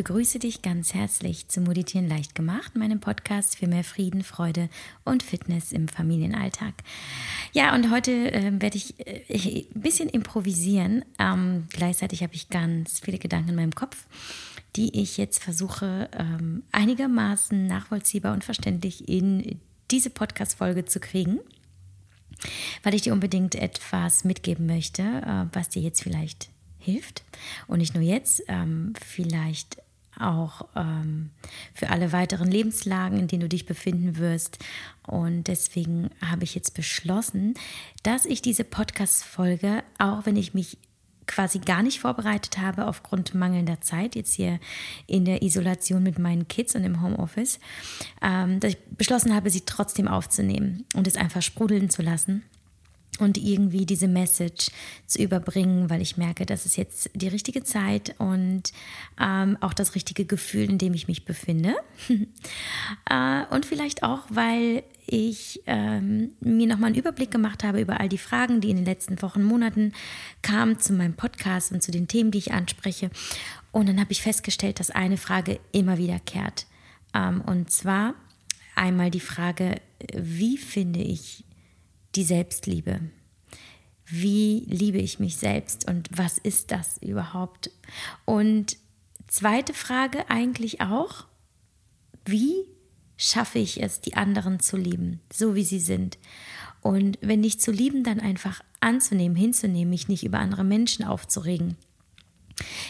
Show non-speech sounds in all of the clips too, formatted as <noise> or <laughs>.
Begrüße dich ganz herzlich zu Meditieren leicht gemacht, meinem Podcast für mehr Frieden, Freude und Fitness im Familienalltag. Ja, und heute äh, werde ich äh, ein bisschen improvisieren. Ähm, gleichzeitig habe ich ganz viele Gedanken in meinem Kopf, die ich jetzt versuche ähm, einigermaßen nachvollziehbar und verständlich in diese Podcast-Folge zu kriegen weil ich dir unbedingt etwas mitgeben möchte, äh, was dir jetzt vielleicht hilft. Und nicht nur jetzt, ähm, vielleicht auch ähm, für alle weiteren Lebenslagen, in denen du dich befinden wirst. Und deswegen habe ich jetzt beschlossen, dass ich diese Podcast-Folge, auch wenn ich mich quasi gar nicht vorbereitet habe aufgrund mangelnder Zeit, jetzt hier in der Isolation mit meinen Kids und im Homeoffice, ähm, dass ich beschlossen habe, sie trotzdem aufzunehmen und es einfach sprudeln zu lassen und irgendwie diese Message zu überbringen, weil ich merke, das ist jetzt die richtige Zeit und ähm, auch das richtige Gefühl, in dem ich mich befinde. <laughs> äh, und vielleicht auch, weil ich ähm, mir nochmal einen Überblick gemacht habe über all die Fragen, die in den letzten Wochen, Monaten kamen zu meinem Podcast und zu den Themen, die ich anspreche. Und dann habe ich festgestellt, dass eine Frage immer wiederkehrt. Ähm, und zwar einmal die Frage, wie finde ich die Selbstliebe. Wie liebe ich mich selbst und was ist das überhaupt? Und zweite Frage eigentlich auch, wie schaffe ich es, die anderen zu lieben, so wie sie sind? Und wenn nicht zu lieben, dann einfach anzunehmen, hinzunehmen, mich nicht über andere Menschen aufzuregen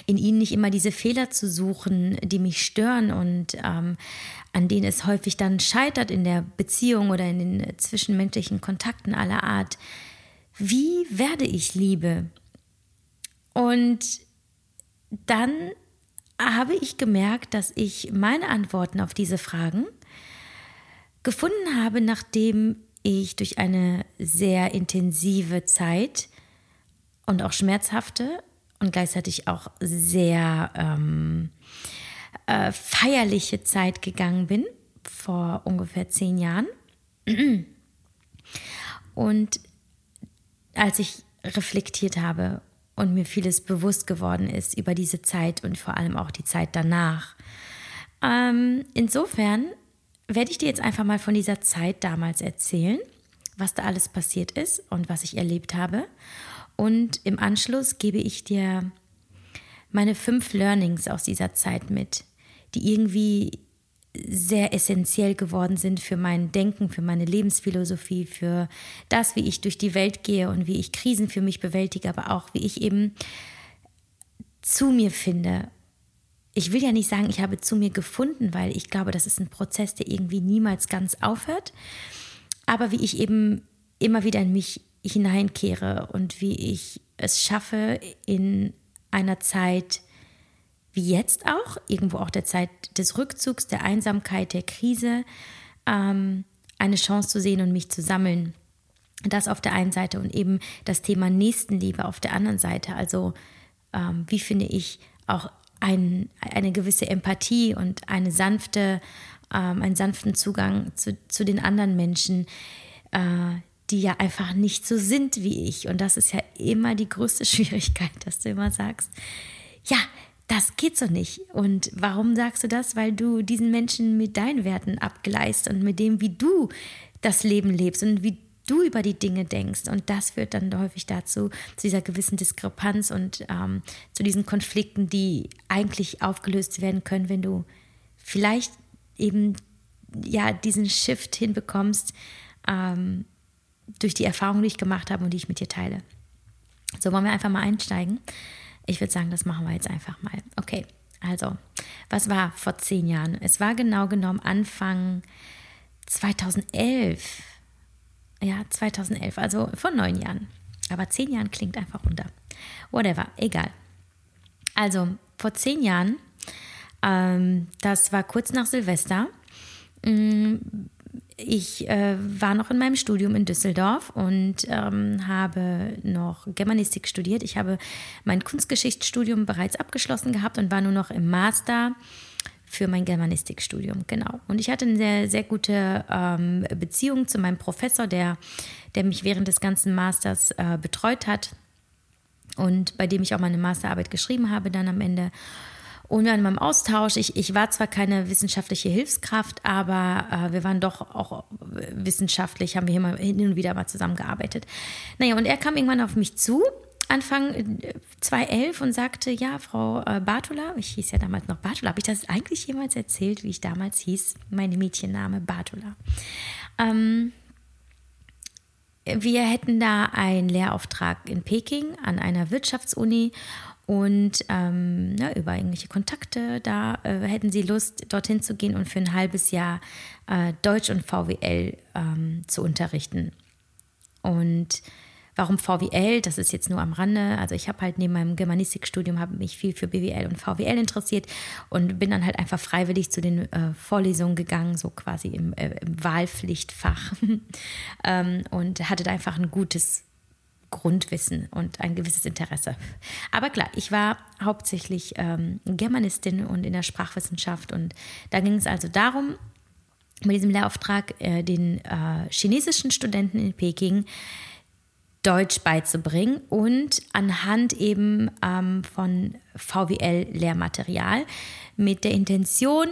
in ihnen nicht immer diese Fehler zu suchen, die mich stören und ähm, an denen es häufig dann scheitert in der Beziehung oder in den zwischenmenschlichen Kontakten aller Art. Wie werde ich Liebe? Und dann habe ich gemerkt, dass ich meine Antworten auf diese Fragen gefunden habe, nachdem ich durch eine sehr intensive Zeit und auch schmerzhafte und gleichzeitig auch sehr ähm, äh, feierliche Zeit gegangen bin, vor ungefähr zehn Jahren. Und als ich reflektiert habe und mir vieles bewusst geworden ist über diese Zeit und vor allem auch die Zeit danach. Ähm, insofern werde ich dir jetzt einfach mal von dieser Zeit damals erzählen, was da alles passiert ist und was ich erlebt habe. Und im Anschluss gebe ich dir meine fünf Learnings aus dieser Zeit mit, die irgendwie sehr essentiell geworden sind für mein Denken, für meine Lebensphilosophie, für das, wie ich durch die Welt gehe und wie ich Krisen für mich bewältige, aber auch wie ich eben zu mir finde. Ich will ja nicht sagen, ich habe zu mir gefunden, weil ich glaube, das ist ein Prozess, der irgendwie niemals ganz aufhört. Aber wie ich eben immer wieder in mich hineinkehre und wie ich es schaffe, in einer Zeit wie jetzt auch, irgendwo auch der Zeit des Rückzugs, der Einsamkeit, der Krise, ähm, eine Chance zu sehen und mich zu sammeln. Das auf der einen Seite und eben das Thema Nächstenliebe auf der anderen Seite. Also ähm, wie finde ich auch ein, eine gewisse Empathie und eine sanfte, ähm, einen sanften Zugang zu, zu den anderen Menschen, äh, die ja einfach nicht so sind wie ich. Und das ist ja immer die größte <laughs> Schwierigkeit, dass du immer sagst, ja, das geht so nicht. Und warum sagst du das? Weil du diesen Menschen mit deinen Werten abgleist und mit dem, wie du das Leben lebst und wie du über die Dinge denkst. Und das führt dann häufig dazu, zu dieser gewissen Diskrepanz und ähm, zu diesen Konflikten, die eigentlich aufgelöst werden können, wenn du vielleicht eben ja diesen Shift hinbekommst, ähm, durch die Erfahrungen, die ich gemacht habe und die ich mit dir teile. So, wollen wir einfach mal einsteigen? Ich würde sagen, das machen wir jetzt einfach mal. Okay, also, was war vor zehn Jahren? Es war genau genommen Anfang 2011. Ja, 2011, also vor neun Jahren. Aber zehn Jahren klingt einfach runter. Whatever, egal. Also, vor zehn Jahren, ähm, das war kurz nach Silvester, mh, mm, ich äh, war noch in meinem Studium in Düsseldorf und ähm, habe noch Germanistik studiert. Ich habe mein Kunstgeschichtsstudium bereits abgeschlossen gehabt und war nur noch im Master für mein Germanistikstudium, genau. Und ich hatte eine sehr, sehr gute ähm, Beziehung zu meinem Professor, der, der mich während des ganzen Masters äh, betreut hat und bei dem ich auch meine Masterarbeit geschrieben habe dann am Ende. Und wir waren im Austausch. Ich, ich war zwar keine wissenschaftliche Hilfskraft, aber äh, wir waren doch auch wissenschaftlich, haben wir hier mal hin und wieder mal zusammengearbeitet. Naja, und er kam irgendwann auf mich zu Anfang 2011 äh, und sagte, ja, Frau äh, Bartola, ich hieß ja damals noch Bartola, habe ich das eigentlich jemals erzählt, wie ich damals hieß? Meine Mädchenname Bartola. Ähm, wir hätten da einen Lehrauftrag in Peking an einer Wirtschaftsuni und ähm, na, über irgendwelche Kontakte, da äh, hätten sie Lust, dorthin zu gehen und für ein halbes Jahr äh, Deutsch und VWL ähm, zu unterrichten. Und Warum VWL? Das ist jetzt nur am Rande. Also ich habe halt neben meinem Germanistikstudium habe mich viel für BWL und VWL interessiert und bin dann halt einfach freiwillig zu den äh, Vorlesungen gegangen, so quasi im, äh, im Wahlpflichtfach <laughs> ähm, und hatte da einfach ein gutes Grundwissen und ein gewisses Interesse. Aber klar, ich war hauptsächlich ähm, Germanistin und in der Sprachwissenschaft und da ging es also darum, mit diesem Lehrauftrag äh, den äh, chinesischen Studenten in Peking Deutsch beizubringen und anhand eben ähm, von VWL-Lehrmaterial mit der Intention,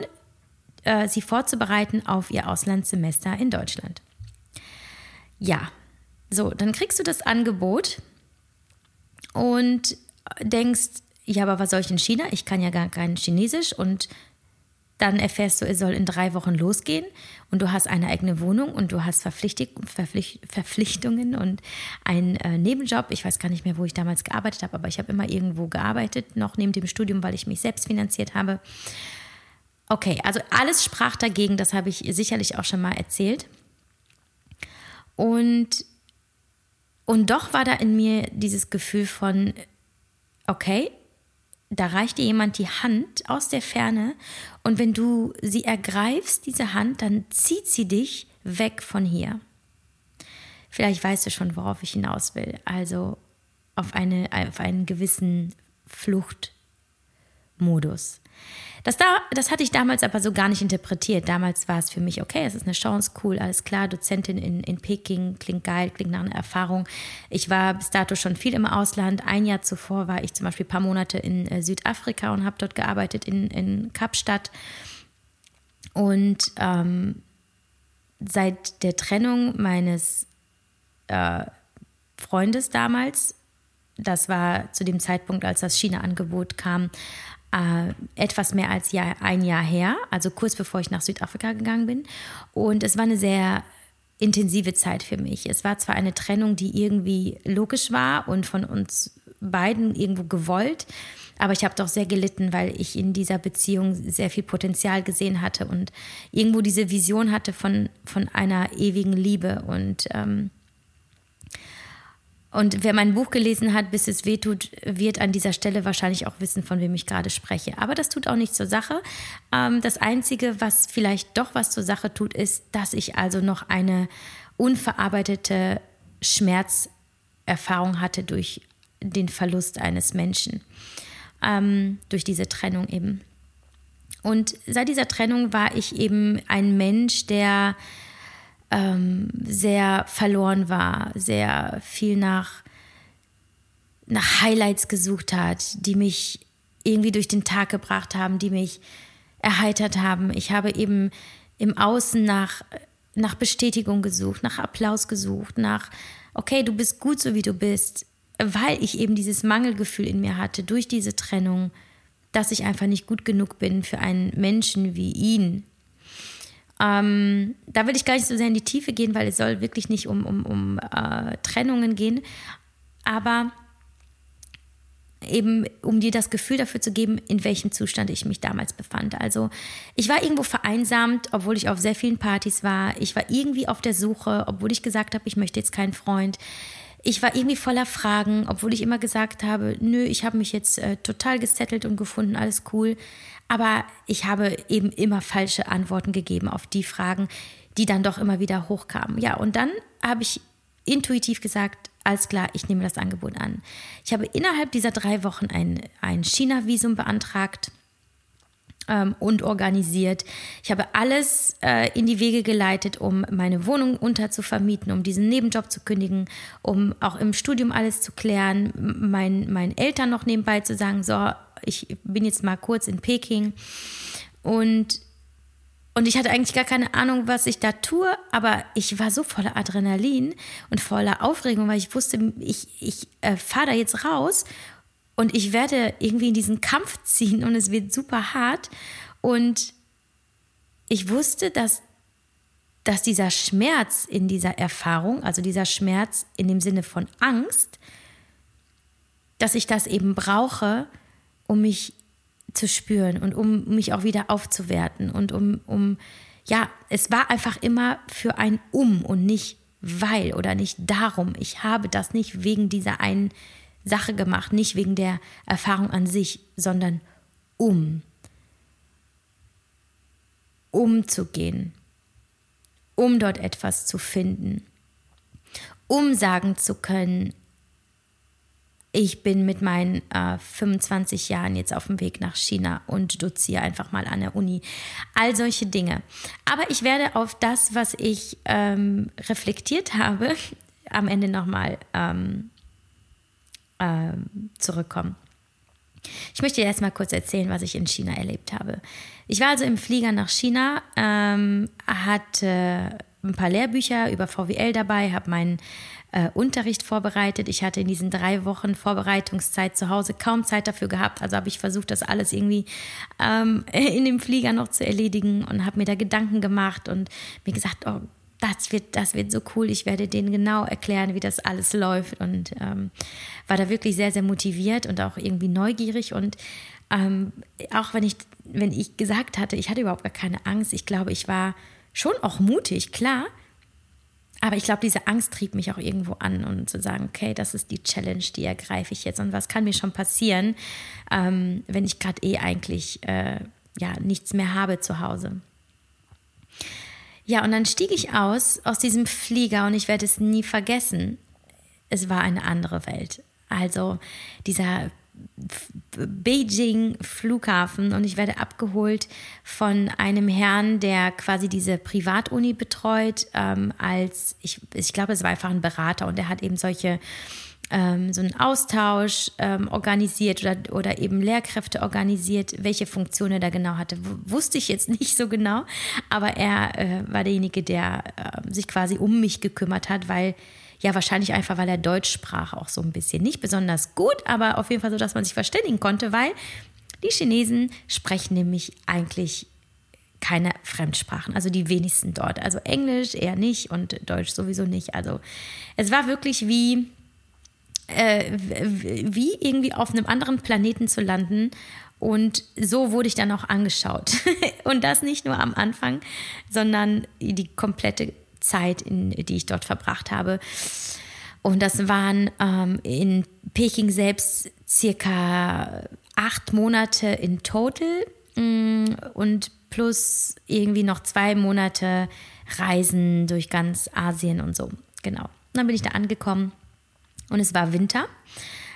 äh, sie vorzubereiten auf ihr Auslandssemester in Deutschland. Ja, so, dann kriegst du das Angebot und denkst, ja, aber was soll ich in China? Ich kann ja gar kein Chinesisch und dann erfährst du, es soll in drei Wochen losgehen und du hast eine eigene Wohnung und du hast Verpflichtung, Verpflicht, Verpflichtungen und einen äh, Nebenjob. Ich weiß gar nicht mehr, wo ich damals gearbeitet habe, aber ich habe immer irgendwo gearbeitet, noch neben dem Studium, weil ich mich selbst finanziert habe. Okay, also alles sprach dagegen, das habe ich sicherlich auch schon mal erzählt. Und, und doch war da in mir dieses Gefühl von, okay, da reicht dir jemand die Hand aus der Ferne und wenn du sie ergreifst, diese Hand, dann zieht sie dich weg von hier. Vielleicht weißt du schon, worauf ich hinaus will. Also auf, eine, auf einen gewissen Fluchtmodus. Das, da, das hatte ich damals aber so gar nicht interpretiert. Damals war es für mich, okay, es ist eine Chance, cool, alles klar, Dozentin in, in Peking, klingt geil, klingt nach einer Erfahrung. Ich war bis dato schon viel im Ausland. Ein Jahr zuvor war ich zum Beispiel ein paar Monate in äh, Südafrika und habe dort gearbeitet, in, in Kapstadt. Und ähm, seit der Trennung meines äh, Freundes damals, das war zu dem Zeitpunkt, als das China-Angebot kam, äh, etwas mehr als Jahr, ein Jahr her, also kurz bevor ich nach Südafrika gegangen bin. Und es war eine sehr intensive Zeit für mich. Es war zwar eine Trennung, die irgendwie logisch war und von uns beiden irgendwo gewollt, aber ich habe doch sehr gelitten, weil ich in dieser Beziehung sehr viel Potenzial gesehen hatte und irgendwo diese Vision hatte von, von einer ewigen Liebe. Und ähm, und wer mein Buch gelesen hat, bis es wehtut, wird an dieser Stelle wahrscheinlich auch wissen, von wem ich gerade spreche. Aber das tut auch nichts zur Sache. Ähm, das Einzige, was vielleicht doch was zur Sache tut, ist, dass ich also noch eine unverarbeitete Schmerzerfahrung hatte durch den Verlust eines Menschen, ähm, durch diese Trennung eben. Und seit dieser Trennung war ich eben ein Mensch, der ähm, sehr verloren war, sehr viel nach, nach Highlights gesucht hat, die mich irgendwie durch den Tag gebracht haben, die mich erheitert haben. Ich habe eben im Außen nach, nach Bestätigung gesucht, nach Applaus gesucht, nach, okay, du bist gut so wie du bist, weil ich eben dieses Mangelgefühl in mir hatte durch diese Trennung, dass ich einfach nicht gut genug bin für einen Menschen wie ihn, ähm, da will ich gar nicht so sehr in die Tiefe gehen, weil es soll wirklich nicht um, um, um äh, Trennungen gehen. Aber eben um dir das Gefühl dafür zu geben, in welchem Zustand ich mich damals befand. Also ich war irgendwo vereinsamt, obwohl ich auf sehr vielen Partys war. Ich war irgendwie auf der Suche, obwohl ich gesagt habe, ich möchte jetzt keinen Freund. Ich war irgendwie voller Fragen, obwohl ich immer gesagt habe, nö, ich habe mich jetzt äh, total gesettelt und gefunden, alles cool. Aber ich habe eben immer falsche Antworten gegeben auf die Fragen, die dann doch immer wieder hochkamen. Ja, und dann habe ich intuitiv gesagt, alles klar, ich nehme das Angebot an. Ich habe innerhalb dieser drei Wochen ein, ein China-Visum beantragt ähm, und organisiert. Ich habe alles äh, in die Wege geleitet, um meine Wohnung unterzuvermieten, um diesen Nebenjob zu kündigen, um auch im Studium alles zu klären, mein, meinen Eltern noch nebenbei zu sagen, so, ich bin jetzt mal kurz in Peking und und ich hatte eigentlich gar keine Ahnung, was ich da tue, aber ich war so voller Adrenalin und voller Aufregung, weil ich wusste, ich, ich äh, fahre da jetzt raus und ich werde irgendwie in diesen Kampf <laughs> ziehen und es wird super hart. Und ich wusste, dass, dass dieser Schmerz in dieser Erfahrung, also dieser Schmerz in dem Sinne von Angst, dass ich das eben brauche, um mich zu spüren und um mich auch wieder aufzuwerten und um, um, ja, es war einfach immer für ein Um und nicht weil oder nicht darum. Ich habe das nicht wegen dieser einen Sache gemacht, nicht wegen der Erfahrung an sich, sondern um. Umzugehen, um dort etwas zu finden, um sagen zu können, ich bin mit meinen äh, 25 Jahren jetzt auf dem Weg nach China und doziere einfach mal an der Uni. All solche Dinge. Aber ich werde auf das, was ich ähm, reflektiert habe, am Ende nochmal ähm, ähm, zurückkommen. Ich möchte dir erstmal kurz erzählen, was ich in China erlebt habe. Ich war also im Flieger nach China, ähm, hatte ein paar Lehrbücher über VWL dabei, habe meinen äh, Unterricht vorbereitet. Ich hatte in diesen drei Wochen Vorbereitungszeit zu Hause kaum Zeit dafür gehabt. Also habe ich versucht, das alles irgendwie ähm, <laughs> in dem Flieger noch zu erledigen und habe mir da Gedanken gemacht und mir gesagt, oh das wird, das wird so cool. Ich werde denen genau erklären, wie das alles läuft. Und ähm, war da wirklich sehr, sehr motiviert und auch irgendwie neugierig. Und ähm, auch wenn ich, wenn ich gesagt hatte, ich hatte überhaupt gar keine Angst, ich glaube, ich war schon auch mutig, klar. Aber ich glaube, diese Angst trieb mich auch irgendwo an und zu sagen, okay, das ist die Challenge, die ergreife ich jetzt. Und was kann mir schon passieren, ähm, wenn ich gerade eh eigentlich äh, ja, nichts mehr habe zu Hause. Ja, und dann stieg ich aus, aus diesem Flieger und ich werde es nie vergessen. Es war eine andere Welt. Also dieser Beijing Flughafen und ich werde abgeholt von einem Herrn, der quasi diese Privatuni betreut, ähm, als ich, ich glaube, es war einfach ein Berater und der hat eben solche ähm, so einen Austausch ähm, organisiert oder, oder eben Lehrkräfte organisiert. Welche Funktion er da genau hatte, wusste ich jetzt <laughs> nicht so genau. Aber er äh, war derjenige, der äh, sich quasi um mich gekümmert hat, weil ja wahrscheinlich einfach, weil er Deutsch sprach auch so ein bisschen. Nicht besonders gut, aber auf jeden Fall so, dass man sich verständigen konnte, weil die Chinesen sprechen nämlich eigentlich keine Fremdsprachen, also die wenigsten dort. Also Englisch eher nicht und Deutsch sowieso nicht. Also es war wirklich wie äh, wie irgendwie auf einem anderen Planeten zu landen. Und so wurde ich dann auch angeschaut. <laughs> und das nicht nur am Anfang, sondern die komplette Zeit, in, die ich dort verbracht habe. Und das waren ähm, in Peking selbst circa acht Monate in total mm, und plus irgendwie noch zwei Monate Reisen durch ganz Asien und so. Genau. Und dann bin ich da angekommen und es war Winter.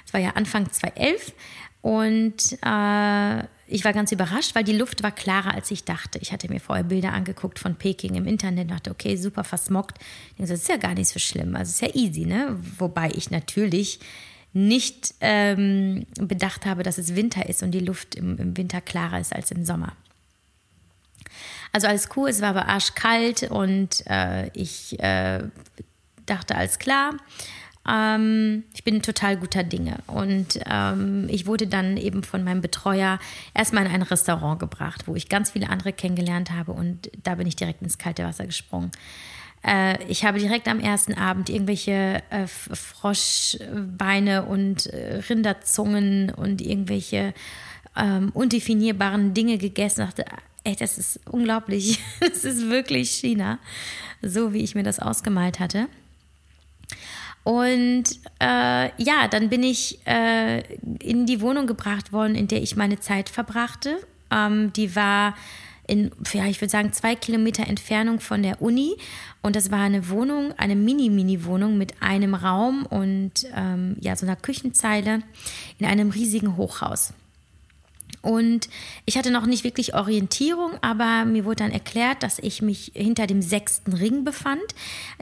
Es war ja Anfang 2011 und äh, ich war ganz überrascht, weil die Luft war klarer, als ich dachte. Ich hatte mir vorher Bilder angeguckt von Peking im Internet und dachte, okay, super versmockt. das ist ja gar nicht so schlimm. Also ist ja easy, ne? Wobei ich natürlich nicht ähm, bedacht habe, dass es Winter ist und die Luft im, im Winter klarer ist als im Sommer. Also alles cool, es war aber arschkalt und äh, ich äh, dachte, alles klar. Ähm, ich bin total guter Dinge. Und ähm, ich wurde dann eben von meinem Betreuer erstmal in ein Restaurant gebracht, wo ich ganz viele andere kennengelernt habe. Und da bin ich direkt ins kalte Wasser gesprungen. Äh, ich habe direkt am ersten Abend irgendwelche äh, Froschbeine und äh, Rinderzungen und irgendwelche ähm, undefinierbaren Dinge gegessen. Ich dachte, ey, das ist unglaublich. <laughs> Das ist wirklich China. So wie ich mir das ausgemalt hatte. Und äh, ja, dann bin ich äh, in die Wohnung gebracht worden, in der ich meine Zeit verbrachte. Ähm, die war in, ja, ich würde sagen, zwei Kilometer Entfernung von der Uni. Und das war eine Wohnung, eine Mini-Mini-Wohnung mit einem Raum und ähm, ja, so einer Küchenzeile in einem riesigen Hochhaus. Und ich hatte noch nicht wirklich Orientierung, aber mir wurde dann erklärt, dass ich mich hinter dem sechsten Ring befand.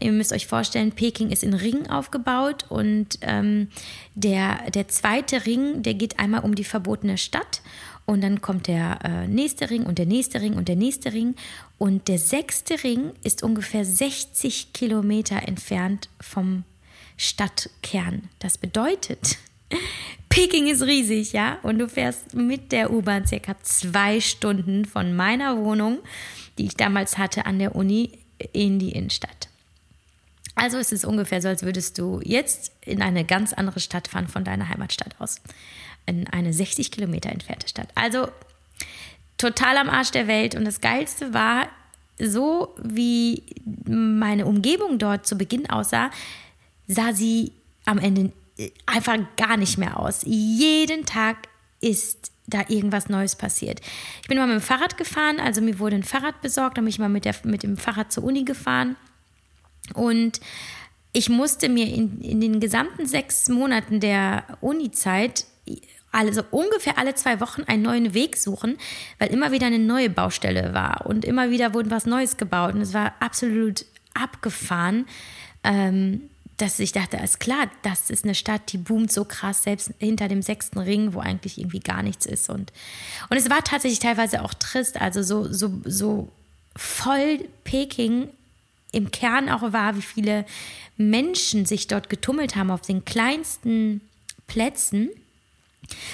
Ihr müsst euch vorstellen, Peking ist in Ringen aufgebaut und ähm, der, der zweite Ring, der geht einmal um die verbotene Stadt und dann kommt der äh, nächste Ring und der nächste Ring und der nächste Ring. Und der sechste Ring ist ungefähr 60 Kilometer entfernt vom Stadtkern. Das bedeutet, Peking ist riesig, ja, und du fährst mit der U-Bahn circa zwei Stunden von meiner Wohnung, die ich damals hatte an der Uni, in die Innenstadt. Also es ist ungefähr so, als würdest du jetzt in eine ganz andere Stadt fahren von deiner Heimatstadt aus. In eine 60 Kilometer entfernte Stadt. Also total am Arsch der Welt. Und das Geilste war, so wie meine Umgebung dort zu Beginn aussah, sah sie am Ende einfach gar nicht mehr aus. Jeden Tag ist da irgendwas Neues passiert. Ich bin mal mit dem Fahrrad gefahren, also mir wurde ein Fahrrad besorgt, dann bin ich mal mit, der, mit dem Fahrrad zur Uni gefahren und ich musste mir in, in den gesamten sechs Monaten der Uni-Zeit also ungefähr alle zwei Wochen einen neuen Weg suchen, weil immer wieder eine neue Baustelle war und immer wieder wurde was Neues gebaut und es war absolut abgefahren. Ähm, dass ich dachte, ist klar, das ist eine Stadt, die boomt so krass, selbst hinter dem sechsten Ring, wo eigentlich irgendwie gar nichts ist. Und, und es war tatsächlich teilweise auch trist, also so, so, so voll Peking im Kern auch war, wie viele Menschen sich dort getummelt haben auf den kleinsten Plätzen.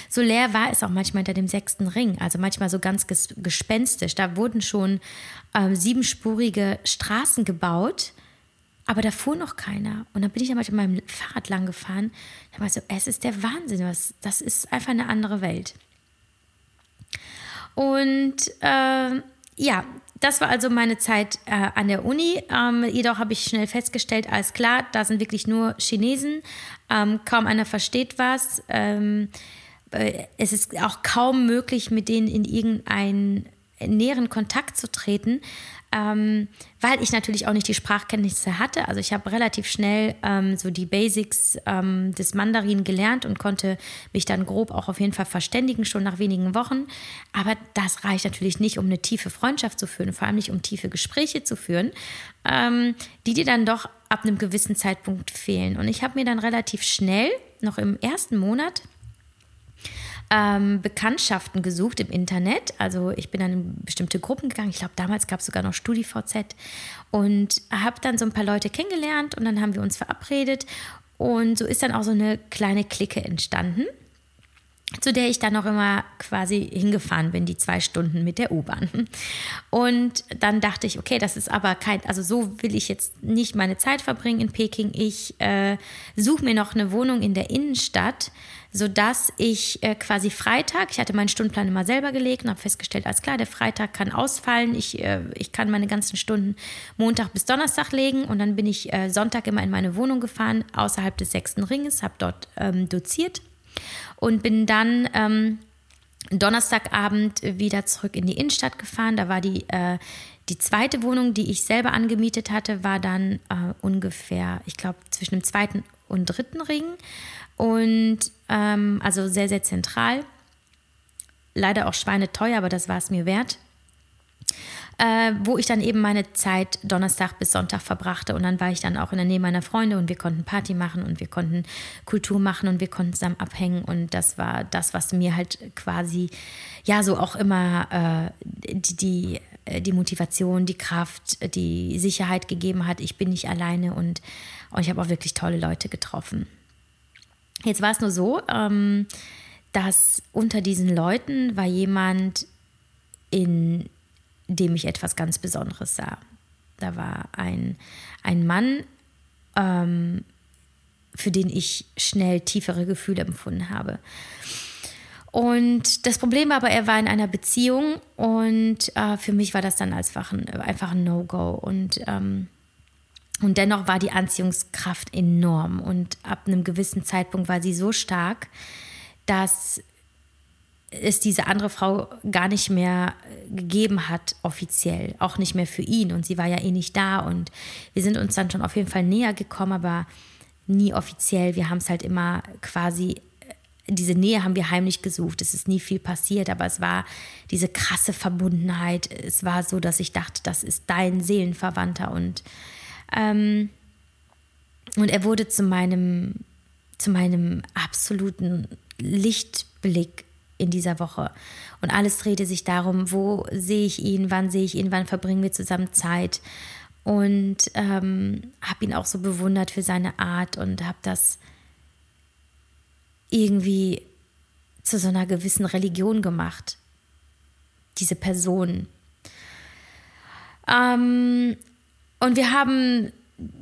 So leer war es auch manchmal hinter dem sechsten Ring, also manchmal so ganz gespenstisch. Da wurden schon ähm, siebenspurige Straßen gebaut aber da fuhr noch keiner. Und dann bin ich ja mit meinem Fahrrad lang gefahren. Da war so, es ist der Wahnsinn, was, das ist einfach eine andere Welt. Und äh, ja, das war also meine Zeit äh, an der Uni. Ähm, jedoch habe ich schnell festgestellt, alles klar, da sind wirklich nur Chinesen. Ähm, kaum einer versteht was. Ähm, äh, es ist auch kaum möglich, mit denen in irgendeinen näheren Kontakt zu treten ähm, weil ich natürlich auch nicht die Sprachkenntnisse hatte. Also ich habe relativ schnell ähm, so die Basics ähm, des Mandarin gelernt und konnte mich dann grob auch auf jeden Fall verständigen, schon nach wenigen Wochen. Aber das reicht natürlich nicht, um eine tiefe Freundschaft zu führen, vor allem nicht um tiefe Gespräche zu führen, ähm, die dir dann doch ab einem gewissen Zeitpunkt fehlen. Und ich habe mir dann relativ schnell, noch im ersten Monat, ähm, Bekanntschaften gesucht im Internet. Also ich bin dann in bestimmte Gruppen gegangen. Ich glaube, damals gab es sogar noch StudiVZ und habe dann so ein paar Leute kennengelernt und dann haben wir uns verabredet. Und so ist dann auch so eine kleine Clique entstanden zu der ich dann noch immer quasi hingefahren bin, die zwei Stunden mit der U-Bahn. Und dann dachte ich, okay, das ist aber kein, also so will ich jetzt nicht meine Zeit verbringen in Peking. Ich äh, suche mir noch eine Wohnung in der Innenstadt, sodass ich äh, quasi Freitag, ich hatte meinen Stundenplan immer selber gelegt und habe festgestellt, alles klar, der Freitag kann ausfallen. Ich, äh, ich kann meine ganzen Stunden Montag bis Donnerstag legen und dann bin ich äh, Sonntag immer in meine Wohnung gefahren, außerhalb des sechsten Ringes, habe dort ähm, doziert und bin dann ähm, Donnerstagabend wieder zurück in die Innenstadt gefahren. Da war die, äh, die zweite Wohnung, die ich selber angemietet hatte, war dann äh, ungefähr, ich glaube, zwischen dem zweiten und dritten Ring. Und ähm, also sehr, sehr zentral. Leider auch schweineteuer, aber das war es mir wert äh, wo ich dann eben meine Zeit Donnerstag bis Sonntag verbrachte. Und dann war ich dann auch in der Nähe meiner Freunde und wir konnten Party machen und wir konnten Kultur machen und wir konnten zusammen abhängen. Und das war das, was mir halt quasi, ja, so auch immer äh, die, die äh, die Motivation, die Kraft, die Sicherheit gegeben hat. Ich bin nicht alleine und, und ich habe auch wirklich tolle Leute getroffen. Jetzt war es nur so, ähm, dass unter diesen Leuten war jemand in dem ich etwas ganz Besonderes sah. Da war ein, ein Mann, ähm, für den ich schnell tiefere Gefühle empfunden habe. Und das Problem war aber, er war in einer Beziehung und äh, für mich war das dann einfach ein, einfach ein No-Go. Und, ähm, und dennoch war die Anziehungskraft enorm. Und ab einem gewissen Zeitpunkt war sie so stark, dass es diese andere Frau gar nicht mehr gegeben hat, offiziell, auch nicht mehr für ihn. Und sie war ja eh nicht da. Und wir sind uns dann schon auf jeden Fall näher gekommen, aber nie offiziell. Wir haben es halt immer quasi diese Nähe haben wir heimlich gesucht. Es ist nie viel passiert, aber es war diese krasse Verbundenheit. Es war so, dass ich dachte, das ist dein Seelenverwandter und ähm, und er wurde zu meinem zu meinem absoluten Lichtblick in dieser Woche. Und alles drehte sich darum, wo sehe ich ihn, wann sehe ich ihn, wann verbringen wir zusammen Zeit. Und ähm, habe ihn auch so bewundert für seine Art und habe das irgendwie zu so einer gewissen Religion gemacht. Diese Person. Ähm, und wir haben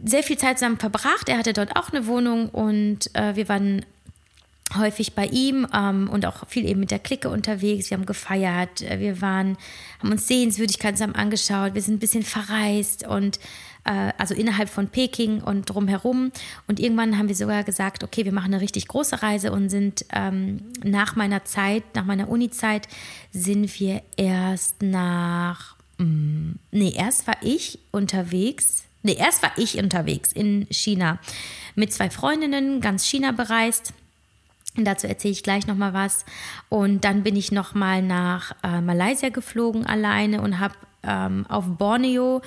sehr viel Zeit zusammen verbracht. Er hatte dort auch eine Wohnung und äh, wir waren häufig bei ihm ähm, und auch viel eben mit der Clique unterwegs. Wir haben gefeiert, äh, wir waren, haben uns Sehenswürdigkeiten zusammen angeschaut, wir sind ein bisschen verreist und äh, also innerhalb von Peking und drumherum. Und irgendwann haben wir sogar gesagt, okay, wir machen eine richtig große Reise und sind ähm, nach meiner Zeit, nach meiner Uni-Zeit, sind wir erst nach, mh, mm, nee, erst war ich unterwegs. Nee, erst war ich unterwegs in China mit zwei Freundinnen, ganz China bereist Dazu erzähle ich gleich noch mal was. Und dann bin ich noch mal nach äh, Malaysia geflogen alleine und habe ähm, auf Borneo,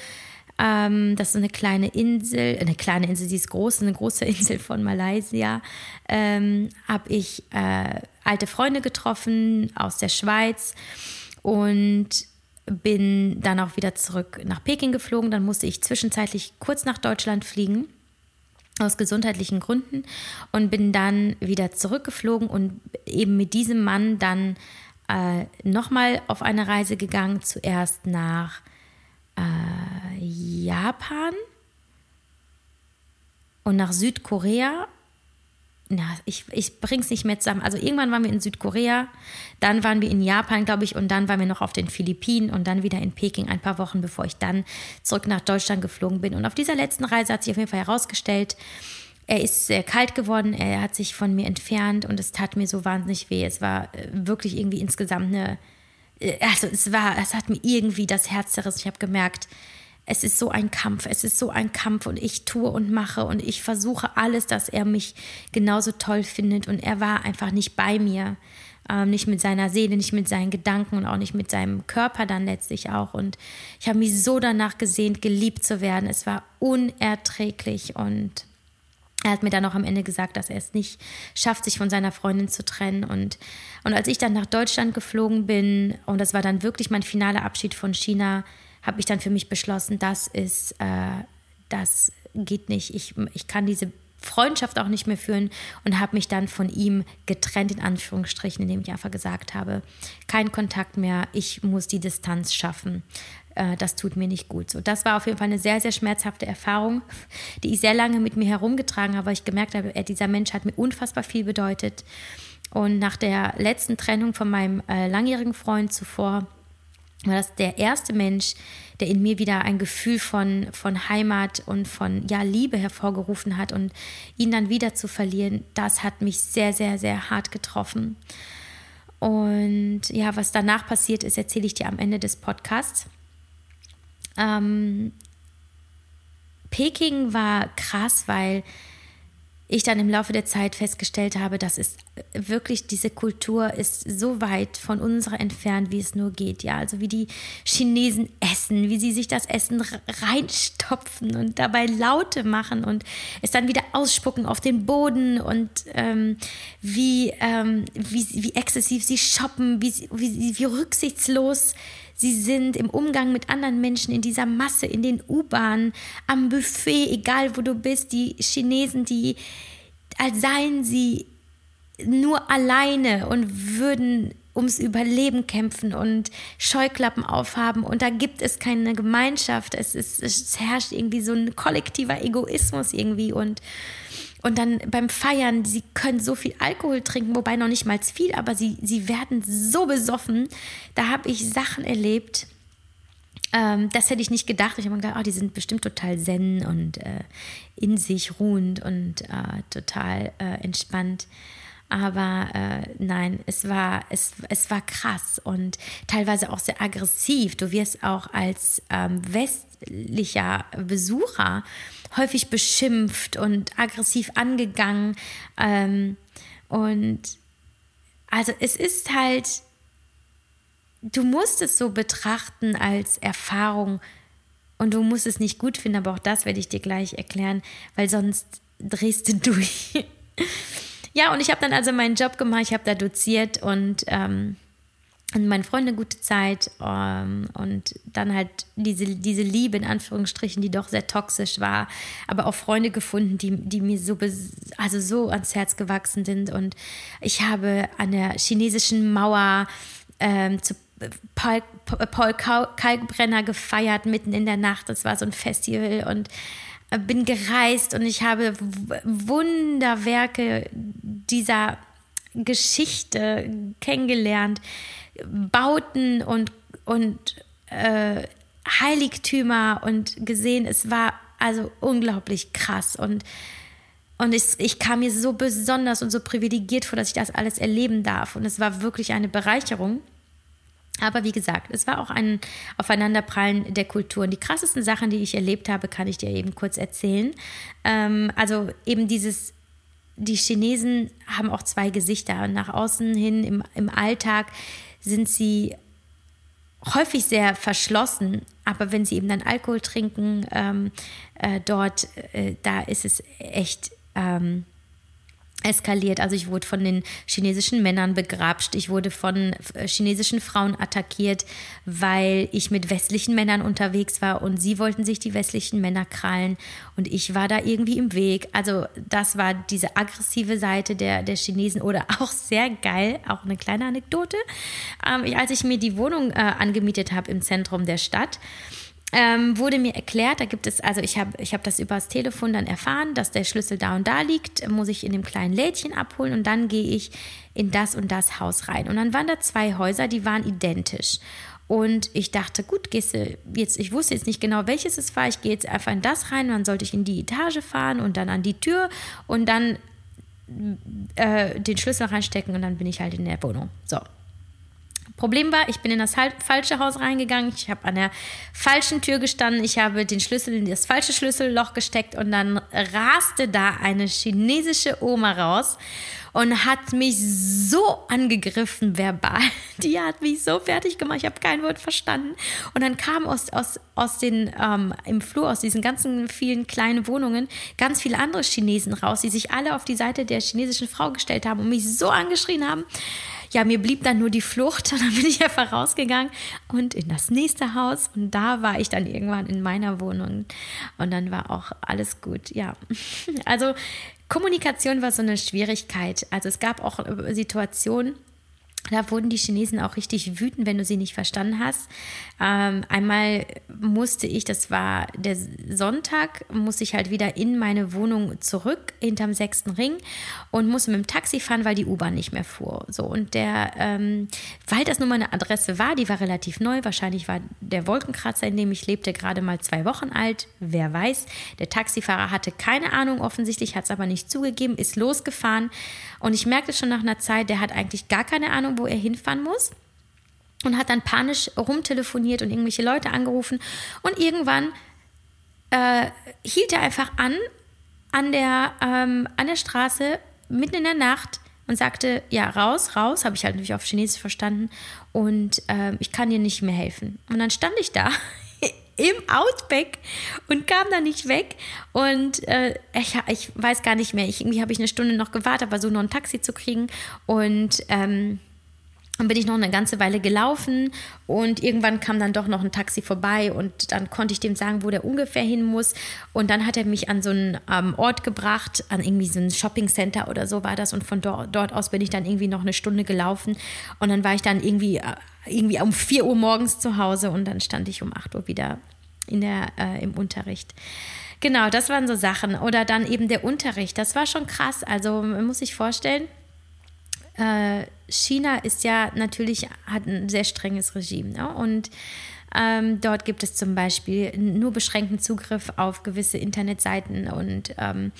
ähm, das ist eine kleine Insel, eine kleine Insel, die ist groß, eine große <laughs> Insel von Malaysia, ähm, habe ich äh, alte Freunde getroffen aus der Schweiz und bin dann auch wieder zurück nach Peking geflogen. Dann musste ich zwischenzeitlich kurz nach Deutschland fliegen aus gesundheitlichen Gründen und bin dann wieder zurückgeflogen und eben mit diesem Mann dann äh, nochmal auf eine Reise gegangen, zuerst nach äh, Japan und nach Südkorea na, ich, ich bring's nicht mehr zusammen. Also irgendwann waren wir in Südkorea, dann waren wir in Japan, glaube ich, und dann waren wir noch auf den Philippinen und dann wieder in Peking ein paar Wochen, bevor ich dann zurück nach Deutschland geflogen bin. Und auf dieser letzten Reise hat sich auf jeden Fall herausgestellt, er ist sehr kalt geworden, er hat sich von mir entfernt und es tat mir so wahnsinnig weh. Es war äh, wirklich irgendwie insgesamt eine, äh, also es war, es hat mir irgendwie das Herz zerrissen. Ich habe gemerkt, es ist so ein Kampf, es ist so ein Kampf und ich tue und mache und ich versuche alles, dass er mich genauso toll findet und er war einfach nicht bei mir, ähm, nicht mit seiner Seele, nicht mit seinen Gedanken und auch nicht mit seinem Körper dann letztlich auch und ich habe mich so danach gesehnt, geliebt zu werden. Es war unerträglich und er hat mir dann auch am Ende gesagt, dass er es nicht schafft, sich von seiner Freundin zu trennen. Und, und als ich dann nach Deutschland geflogen bin, und das war dann wirklich mein finaler Abschied von China, habe ich dann für mich beschlossen, das ist, äh, das geht nicht. Ich, ich kann diese Freundschaft auch nicht mehr führen und habe mich dann von ihm getrennt, in Anführungsstrichen, indem ich einfach gesagt habe, kein Kontakt mehr, ich muss die Distanz schaffen. Äh, das tut mir nicht gut. So, das war auf jeden Fall eine sehr, sehr schmerzhafte Erfahrung, die ich sehr lange mit mir herumgetragen habe, weil ich gemerkt habe, dieser Mensch hat mir unfassbar viel bedeutet. Und nach der letzten Trennung von meinem äh, langjährigen Freund zuvor, war das der erste Mensch, der in mir wieder ein Gefühl von, von Heimat und von ja, Liebe hervorgerufen hat. Und ihn dann wieder zu verlieren, das hat mich sehr, sehr, sehr hart getroffen. Und ja, was danach passiert ist, erzähle ich dir am Ende des Podcasts. Ähm, Peking war krass, weil ich dann im Laufe der Zeit festgestellt habe, dass es wirklich diese Kultur ist so weit von unserer entfernt, wie es nur geht. Ja, also wie die Chinesen essen, wie sie sich das Essen reinstopfen und dabei Laute machen und es dann wieder ausspucken auf den Boden und ähm, wie, ähm, wie, wie exzessiv sie shoppen, wie, wie, wie rücksichtslos Sie sind im Umgang mit anderen Menschen, in dieser Masse, in den U-Bahnen, am Buffet, egal wo du bist. Die Chinesen, die, als seien sie nur alleine und würden ums Überleben kämpfen und Scheuklappen aufhaben. Und da gibt es keine Gemeinschaft. Es, ist, es herrscht irgendwie so ein kollektiver Egoismus irgendwie. Und und dann beim Feiern, sie können so viel Alkohol trinken, wobei noch nicht mal viel, aber sie, sie werden so besoffen. Da habe ich Sachen erlebt, ähm, das hätte ich nicht gedacht. Ich habe mir gedacht, oh, die sind bestimmt total zen und äh, in sich ruhend und äh, total äh, entspannt. Aber äh, nein, es war, es, es war krass und teilweise auch sehr aggressiv. Du wirst auch als ähm, westlicher Besucher häufig beschimpft und aggressiv angegangen. Ähm, und also es ist halt, du musst es so betrachten als Erfahrung und du musst es nicht gut finden, aber auch das werde ich dir gleich erklären, weil sonst drehst du <laughs> durch. Ja, und ich habe dann also meinen Job gemacht, ich habe da doziert und ähm, und meinen Freunden eine gute Zeit ähm, und dann halt diese, diese Liebe in Anführungsstrichen, die doch sehr toxisch war, aber auch Freunde gefunden, die, die mir so, also so ans Herz gewachsen sind. Und ich habe an der chinesischen Mauer ähm, zu Paul, Paul Kalkbrenner gefeiert mitten in der Nacht, das war so ein Festival und bin gereist und ich habe Wunderwerke dieser Geschichte kennengelernt Bauten und, und äh, Heiligtümer und gesehen. Es war also unglaublich krass und und ich, ich kam mir so besonders und so privilegiert vor, dass ich das alles erleben darf. Und es war wirklich eine Bereicherung. Aber wie gesagt, es war auch ein Aufeinanderprallen der Kulturen. Die krassesten Sachen, die ich erlebt habe, kann ich dir eben kurz erzählen. Ähm, also eben dieses, die Chinesen haben auch zwei Gesichter. Nach außen hin im, im Alltag sind sie häufig sehr verschlossen, aber wenn sie eben dann Alkohol trinken, ähm, äh, dort, äh, da ist es echt ähm, eskaliert. Also ich wurde von den chinesischen Männern begrapscht, ich wurde von äh, chinesischen Frauen attackiert, weil ich mit westlichen Männern unterwegs war und sie wollten sich die westlichen Männer krallen und ich war da irgendwie im Weg. Also das war diese aggressive Seite der, der Chinesen oder <laughs> auch sehr geil, auch eine kleine Anekdote. Ähm, als ich mir die Wohnung äh, angemietet habe im Zentrum der Stadt, ähm, wurde mir erklärt, da gibt es, also ich habe ich hab das übers Telefon dann erfahren, dass der Schlüssel da und da liegt, muss ich in dem kleinen Lädchen abholen und dann gehe ich in das und das Haus rein. Und dann waren da zwei Häuser, die waren identisch. Und ich dachte, gut, gehst du jetzt, ich wusste jetzt nicht genau, welches es war, ich gehe jetzt einfach in das rein, dann sollte ich in die Etage fahren und dann an die Tür und dann äh, den Schlüssel reinstecken und dann bin ich halt in der Wohnung. So, Problem war, ich bin in das falsche Haus reingegangen, ich habe an der falschen Tür gestanden, ich habe den Schlüssel in das falsche Schlüsselloch gesteckt und dann raste da eine chinesische Oma raus und hat mich so angegriffen verbal. <laughs> Die hat mich so fertig gemacht, ich habe kein Wort verstanden. Und dann kam aus, aus, aus den, ähm, im Flur, aus diesen ganzen vielen kleinen Wohnungen, ganz viele andere Chinesen raus, die sich alle auf die Seite der chinesischen Frau gestellt haben und mich so angeschrien haben ja, mir blieb dann nur die Flucht und <laughs> dann bin ich einfach rausgegangen und in das nächste Haus und da war ich dann irgendwann in meiner Wohnung und dann war auch alles gut, ja. <laughs> Also Kommunikation war so eine Schwierigkeit. Also es gab auch Situationen, da wurden die Chinesen auch richtig wütend, wenn du sie nicht verstanden hast. Ähm, einmal musste ich, das war der Sonntag, musste ich halt wieder in meine Wohnung zurück, hinterm sechsten Ring und musste mit dem Taxi fahren, weil die U-Bahn nicht mehr fuhr. So, und der, ähm, weil das nur meine Adresse war, die war relativ neu, wahrscheinlich war der Wolkenkratzer, in dem ich lebte, gerade mal zwei Wochen alt, wer weiß. Der Taxifahrer hatte keine Ahnung, offensichtlich hat es aber nicht zugegeben, ist losgefahren und ich merkte schon nach einer Zeit, der hat eigentlich gar keine Ahnung, wo er hinfahren muss und hat dann panisch rumtelefoniert und irgendwelche Leute angerufen. Und irgendwann äh, hielt er einfach an, an der, ähm, an der Straße, mitten in der Nacht und sagte, ja, raus, raus, habe ich halt natürlich auf Chinesisch verstanden und äh, ich kann dir nicht mehr helfen. Und dann stand ich da <laughs> im Outback und kam da nicht weg. Und äh, ich, ich, weiß gar nicht mehr, ich, irgendwie habe ich eine Stunde noch gewartet, versucht noch ein Taxi zu kriegen. Und ähm, dann bin ich noch eine ganze Weile gelaufen und irgendwann kam dann doch noch ein Taxi vorbei und dann konnte ich dem sagen, wo der ungefähr hin muss. Und dann hat er mich an so einen ähm, Ort gebracht, an irgendwie so ein Shopping-Center oder so war das. Und von dort, dort aus bin ich dann irgendwie noch eine Stunde gelaufen. Und dann war ich dann irgendwie, äh, irgendwie um 4 Uhr morgens zu Hause und dann stand ich um 8 Uhr wieder in der, äh, im Unterricht. Genau, das waren so Sachen. Oder dann eben der Unterricht. Das war schon krass. Also man muss sich vorstellen, äh, China ist ja natürlich, hat ein sehr strenges Regime. Ne? Und ähm, dort gibt es zum Beispiel nur beschränkten Zugriff auf gewisse Internetseiten und ähm,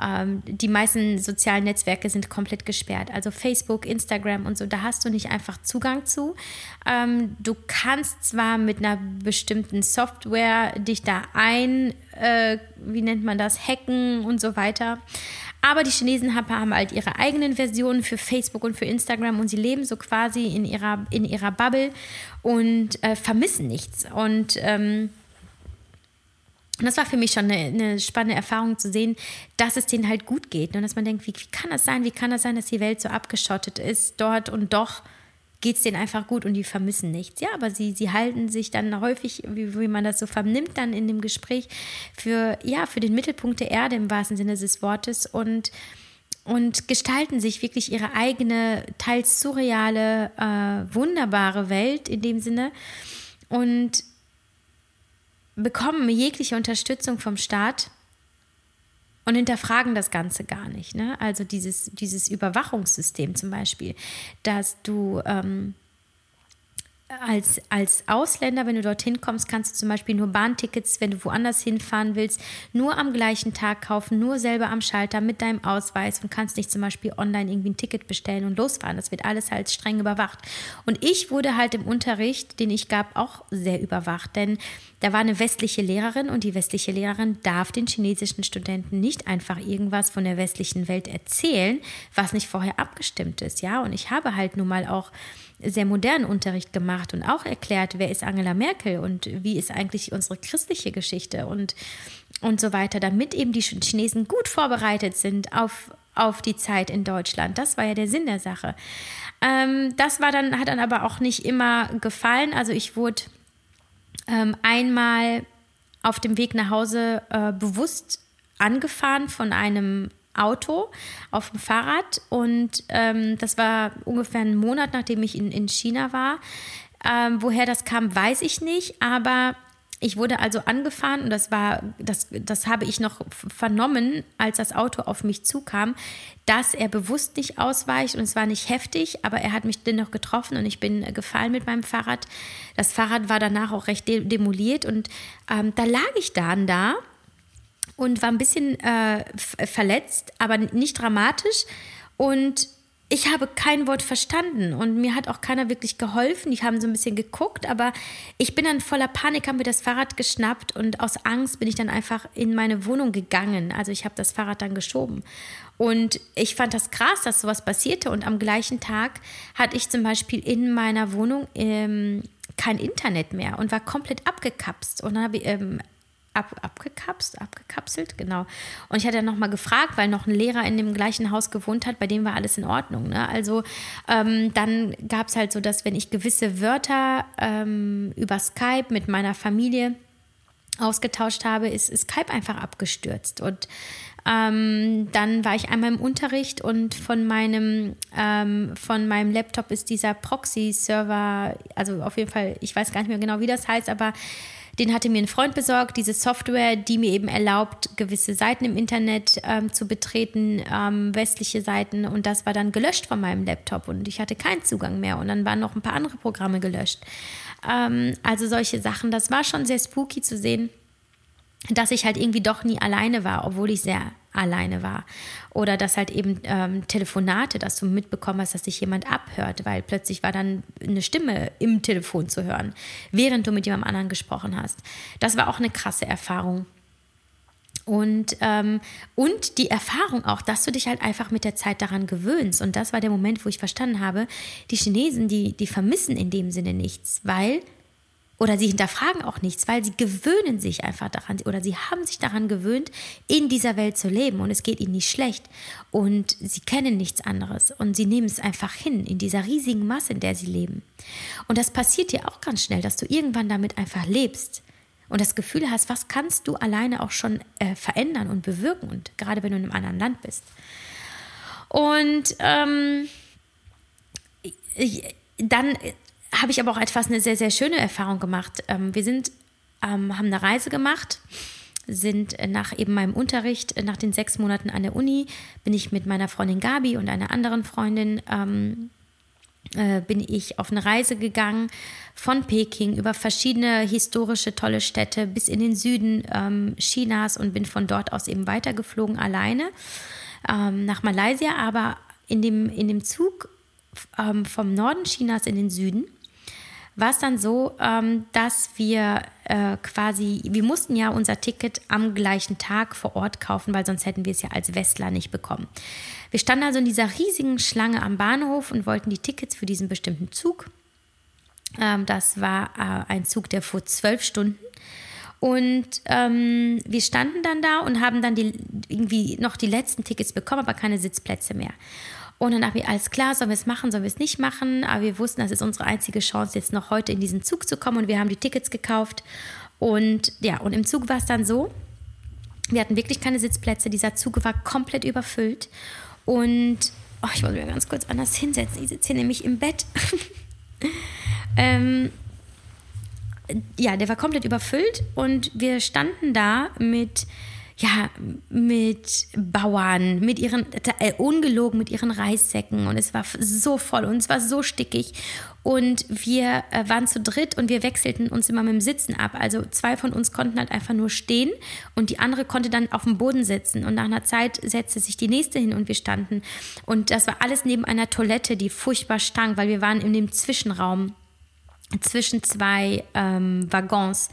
ähm, die meisten sozialen Netzwerke sind komplett gesperrt. Also Facebook, Instagram und so, da hast du nicht einfach Zugang zu. Ähm, du kannst zwar mit einer bestimmten Software dich da ein, äh, wie nennt man das, hacken und so weiter. Aber die Chinesen haben halt ihre eigenen Versionen für Facebook und für Instagram und sie leben so quasi in ihrer, in ihrer Bubble und äh, vermissen nichts. Und ähm, das war für mich schon eine, eine, spannende Erfahrung zu sehen, dass es denen halt gut geht. Und dass man denkt, wie, wie kann das sein? Wie kann das sein, dass die Welt so abgeschottet ist dort und doch geht es denen einfach gut und die vermissen nichts. Ja, aber sie, sie halten sich dann häufig, wie, wie man das so vernimmt, dann in dem Gespräch für, ja, für den Mittelpunkt der Erde im wahrsten Sinne des Wortes und, und gestalten sich wirklich ihre eigene, teils surreale, äh, wunderbare Welt in dem Sinne und bekommen jegliche Unterstützung vom Staat und hinterfragen das Ganze gar nicht. Ne? Also dieses, dieses Überwachungssystem zum Beispiel, dass du ähm, als, als Ausländer, wenn du dorthin kommst, kannst du zum Beispiel nur Bahntickets, wenn du woanders hinfahren willst, nur am gleichen Tag kaufen, nur selber am Schalter mit deinem Ausweis und kannst nicht zum Beispiel online irgendwie ein Ticket bestellen und losfahren. Das wird alles halt streng überwacht. Und ich wurde halt im Unterricht, den ich gab, auch sehr überwacht, denn da war eine westliche Lehrerin und die westliche Lehrerin darf den chinesischen Studenten nicht einfach irgendwas von der westlichen Welt erzählen, was nicht vorher abgestimmt ist. Ja, und ich habe halt nun mal auch sehr modernen Unterricht gemacht und auch erklärt, wer ist Angela Merkel und wie ist eigentlich unsere christliche Geschichte und, und so weiter, damit eben die Chinesen gut vorbereitet sind auf, auf die Zeit in Deutschland. Das war ja der Sinn der Sache. Ähm, das war dann, hat dann aber auch nicht immer gefallen. Also ich wurde ähm, einmal auf dem Weg nach Hause äh, bewusst angefahren von einem Auto auf dem Fahrrad und ähm, das war ungefähr einen Monat, nachdem ich in, in China war. Ähm, woher das kam, weiß ich nicht, aber ich wurde also angefahren und das war, das, das habe ich noch vernommen, als das Auto auf mich zukam, dass er bewusst nicht ausweicht und es war nicht heftig, aber er hat mich dennoch getroffen und ich bin gefallen mit meinem Fahrrad. Das Fahrrad war danach auch recht demoliert und ähm, da lag ich dann da und war ein bisschen äh, verletzt, aber nicht dramatisch. Und ich habe kein Wort verstanden und mir hat auch keiner wirklich geholfen. Die haben so ein bisschen geguckt, aber ich bin dann voller Panik, haben mir das Fahrrad geschnappt und aus Angst bin ich dann einfach in meine Wohnung gegangen. Also ich habe das Fahrrad dann geschoben. Und ich fand das krass, dass sowas passierte. Und am gleichen Tag hatte ich zum Beispiel in meiner Wohnung ähm, kein Internet mehr und war komplett abgekapst. Und dann habe ich ähm, ab, abgekapst, abgekapselt, genau. Und ich hatte dann nochmal gefragt, weil noch ein Lehrer in dem gleichen Haus gewohnt hat, bei dem war alles in Ordnung. Ne? Also ähm, dann gab es halt so, dass wenn ich gewisse Wörter ähm, über Skype mit meiner Familie ausgetauscht habe, ist, ist Skype einfach abgestürzt. Und ähm, dann war ich einmal im Unterricht und von meinem, ähm, von meinem Laptop ist dieser Proxy-Server, also auf jeden Fall, ich weiß gar nicht mehr genau, wie das heißt, aber den hatte mir ein Freund besorgt, diese Software, die mir eben erlaubt, gewisse Seiten im Internet ähm, zu betreten, ähm, westliche Seiten. Und das war dann gelöscht von meinem Laptop und ich hatte keinen Zugang mehr. Und dann waren noch ein paar andere Programme gelöscht. Ähm, also solche Sachen, das war schon sehr spooky zu sehen dass ich halt irgendwie doch nie alleine war, obwohl ich sehr alleine war. Oder dass halt eben ähm, Telefonate, dass du mitbekommen hast, dass sich jemand abhört, weil plötzlich war dann eine Stimme im Telefon zu hören, während du mit jemandem anderen gesprochen hast. Das war auch eine krasse Erfahrung. Und, ähm, und die Erfahrung auch, dass du dich halt einfach mit der Zeit daran gewöhnst. Und das war der Moment, wo ich verstanden habe, die Chinesen, die, die vermissen in dem Sinne nichts, weil oder sie hinterfragen auch nichts, weil sie gewöhnen sich einfach daran oder sie haben sich daran gewöhnt, in dieser Welt zu leben und es geht ihnen nicht schlecht und sie kennen nichts anderes und sie nehmen es einfach hin in dieser riesigen Masse, in der sie leben. Und das passiert dir auch ganz schnell, dass du irgendwann damit einfach lebst und das Gefühl hast, was kannst du alleine auch schon äh, verändern und bewirken und gerade wenn du in einem anderen Land bist. Und ähm, dann habe ich aber auch etwas eine sehr, sehr schöne Erfahrung gemacht. Ähm, wir sind, ähm, haben eine Reise gemacht, sind nach eben meinem Unterricht, nach den sechs Monaten an der Uni, bin ich mit meiner Freundin Gabi und einer anderen Freundin ähm, äh, bin ich auf eine Reise gegangen von Peking über verschiedene historische tolle Städte bis in den Süden ähm, Chinas und bin von dort aus eben weitergeflogen alleine ähm, nach Malaysia, aber in dem, in dem Zug ähm, vom Norden Chinas in den Süden war es dann so, ähm, dass wir äh, quasi, wir mussten ja unser Ticket am gleichen Tag vor Ort kaufen, weil sonst hätten wir es ja als Westler nicht bekommen. Wir standen also in dieser riesigen Schlange am Bahnhof und wollten die Tickets für diesen bestimmten Zug. Ähm, das war äh, ein Zug, der fuhr zwölf Stunden. Und ähm, wir standen dann da und haben dann die, irgendwie noch die letzten Tickets bekommen, aber keine Sitzplätze mehr. Und dann dachte ich, alles klar, sollen wir es machen, sollen wir es nicht machen? Aber wir wussten, das ist unsere einzige Chance, jetzt noch heute in diesen Zug zu kommen. Und wir haben die Tickets gekauft. Und ja, und im Zug war es dann so, wir hatten wirklich keine Sitzplätze. Dieser Zug war komplett überfüllt. Und oh, ich muss mir ganz kurz anders hinsetzen. Ich sitze hier nämlich im Bett. <laughs> ähm, ja, der war komplett überfüllt und wir standen da mit ja, mit Bauern, mit ihren, äh, ungelogen mit ihren Reissäcken. Und es war so voll und es war so stickig. Und wir äh, waren zu dritt und wir wechselten uns immer mit dem Sitzen ab. Also zwei von uns konnten halt einfach nur stehen und die andere konnte dann auf dem Boden sitzen. Und nach einer Zeit setzte sich die nächste hin und wir standen. Und das war alles neben einer Toilette, die furchtbar stank, weil wir waren in dem Zwischenraum zwischen zwei ähm, Waggons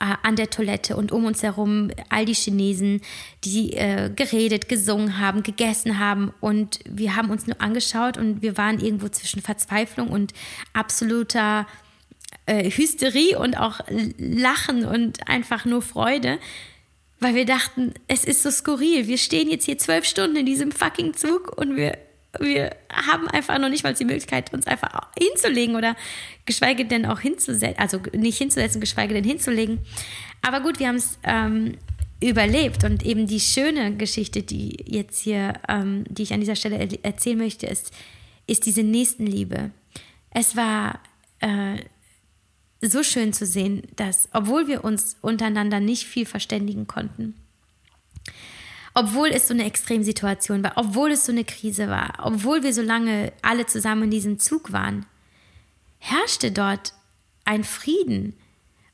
an der Toilette und um uns herum all die Chinesen, die äh, geredet, gesungen haben, gegessen haben und wir haben uns nur angeschaut und wir waren irgendwo zwischen Verzweiflung und absoluter äh, Hysterie und auch Lachen und einfach nur Freude, weil wir dachten, es ist so skurril. Wir stehen jetzt hier zwölf Stunden in diesem fucking Zug und wir wir haben einfach noch nicht mal die Möglichkeit, uns einfach hinzulegen oder geschweige denn auch hinzusetzen, also nicht hinzusetzen, geschweige denn hinzulegen. Aber gut, wir haben es ähm, überlebt und eben die schöne Geschichte, die jetzt hier, ähm, die ich an dieser Stelle er erzählen möchte, ist, ist diese Nächstenliebe. Es war äh, so schön zu sehen, dass, obwohl wir uns untereinander nicht viel verständigen konnten, obwohl es so eine Extremsituation war, obwohl es so eine Krise war, obwohl wir so lange alle zusammen in diesem Zug waren, herrschte dort ein Frieden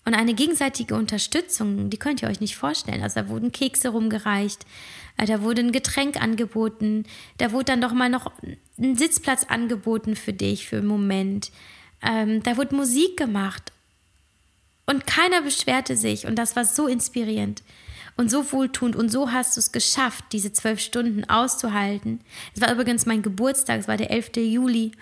und eine gegenseitige Unterstützung, die könnt ihr euch nicht vorstellen. Also da wurden Kekse rumgereicht, äh, da wurde ein Getränk angeboten, da wurde dann doch mal noch ein Sitzplatz angeboten für dich für einen Moment. Ähm, da wurde Musik gemacht und keiner beschwerte sich und das war so inspirierend und so wohltuend und so hast du es geschafft, diese zwölf Stunden auszuhalten. Es war übrigens mein Geburtstag, es war der 11. Juli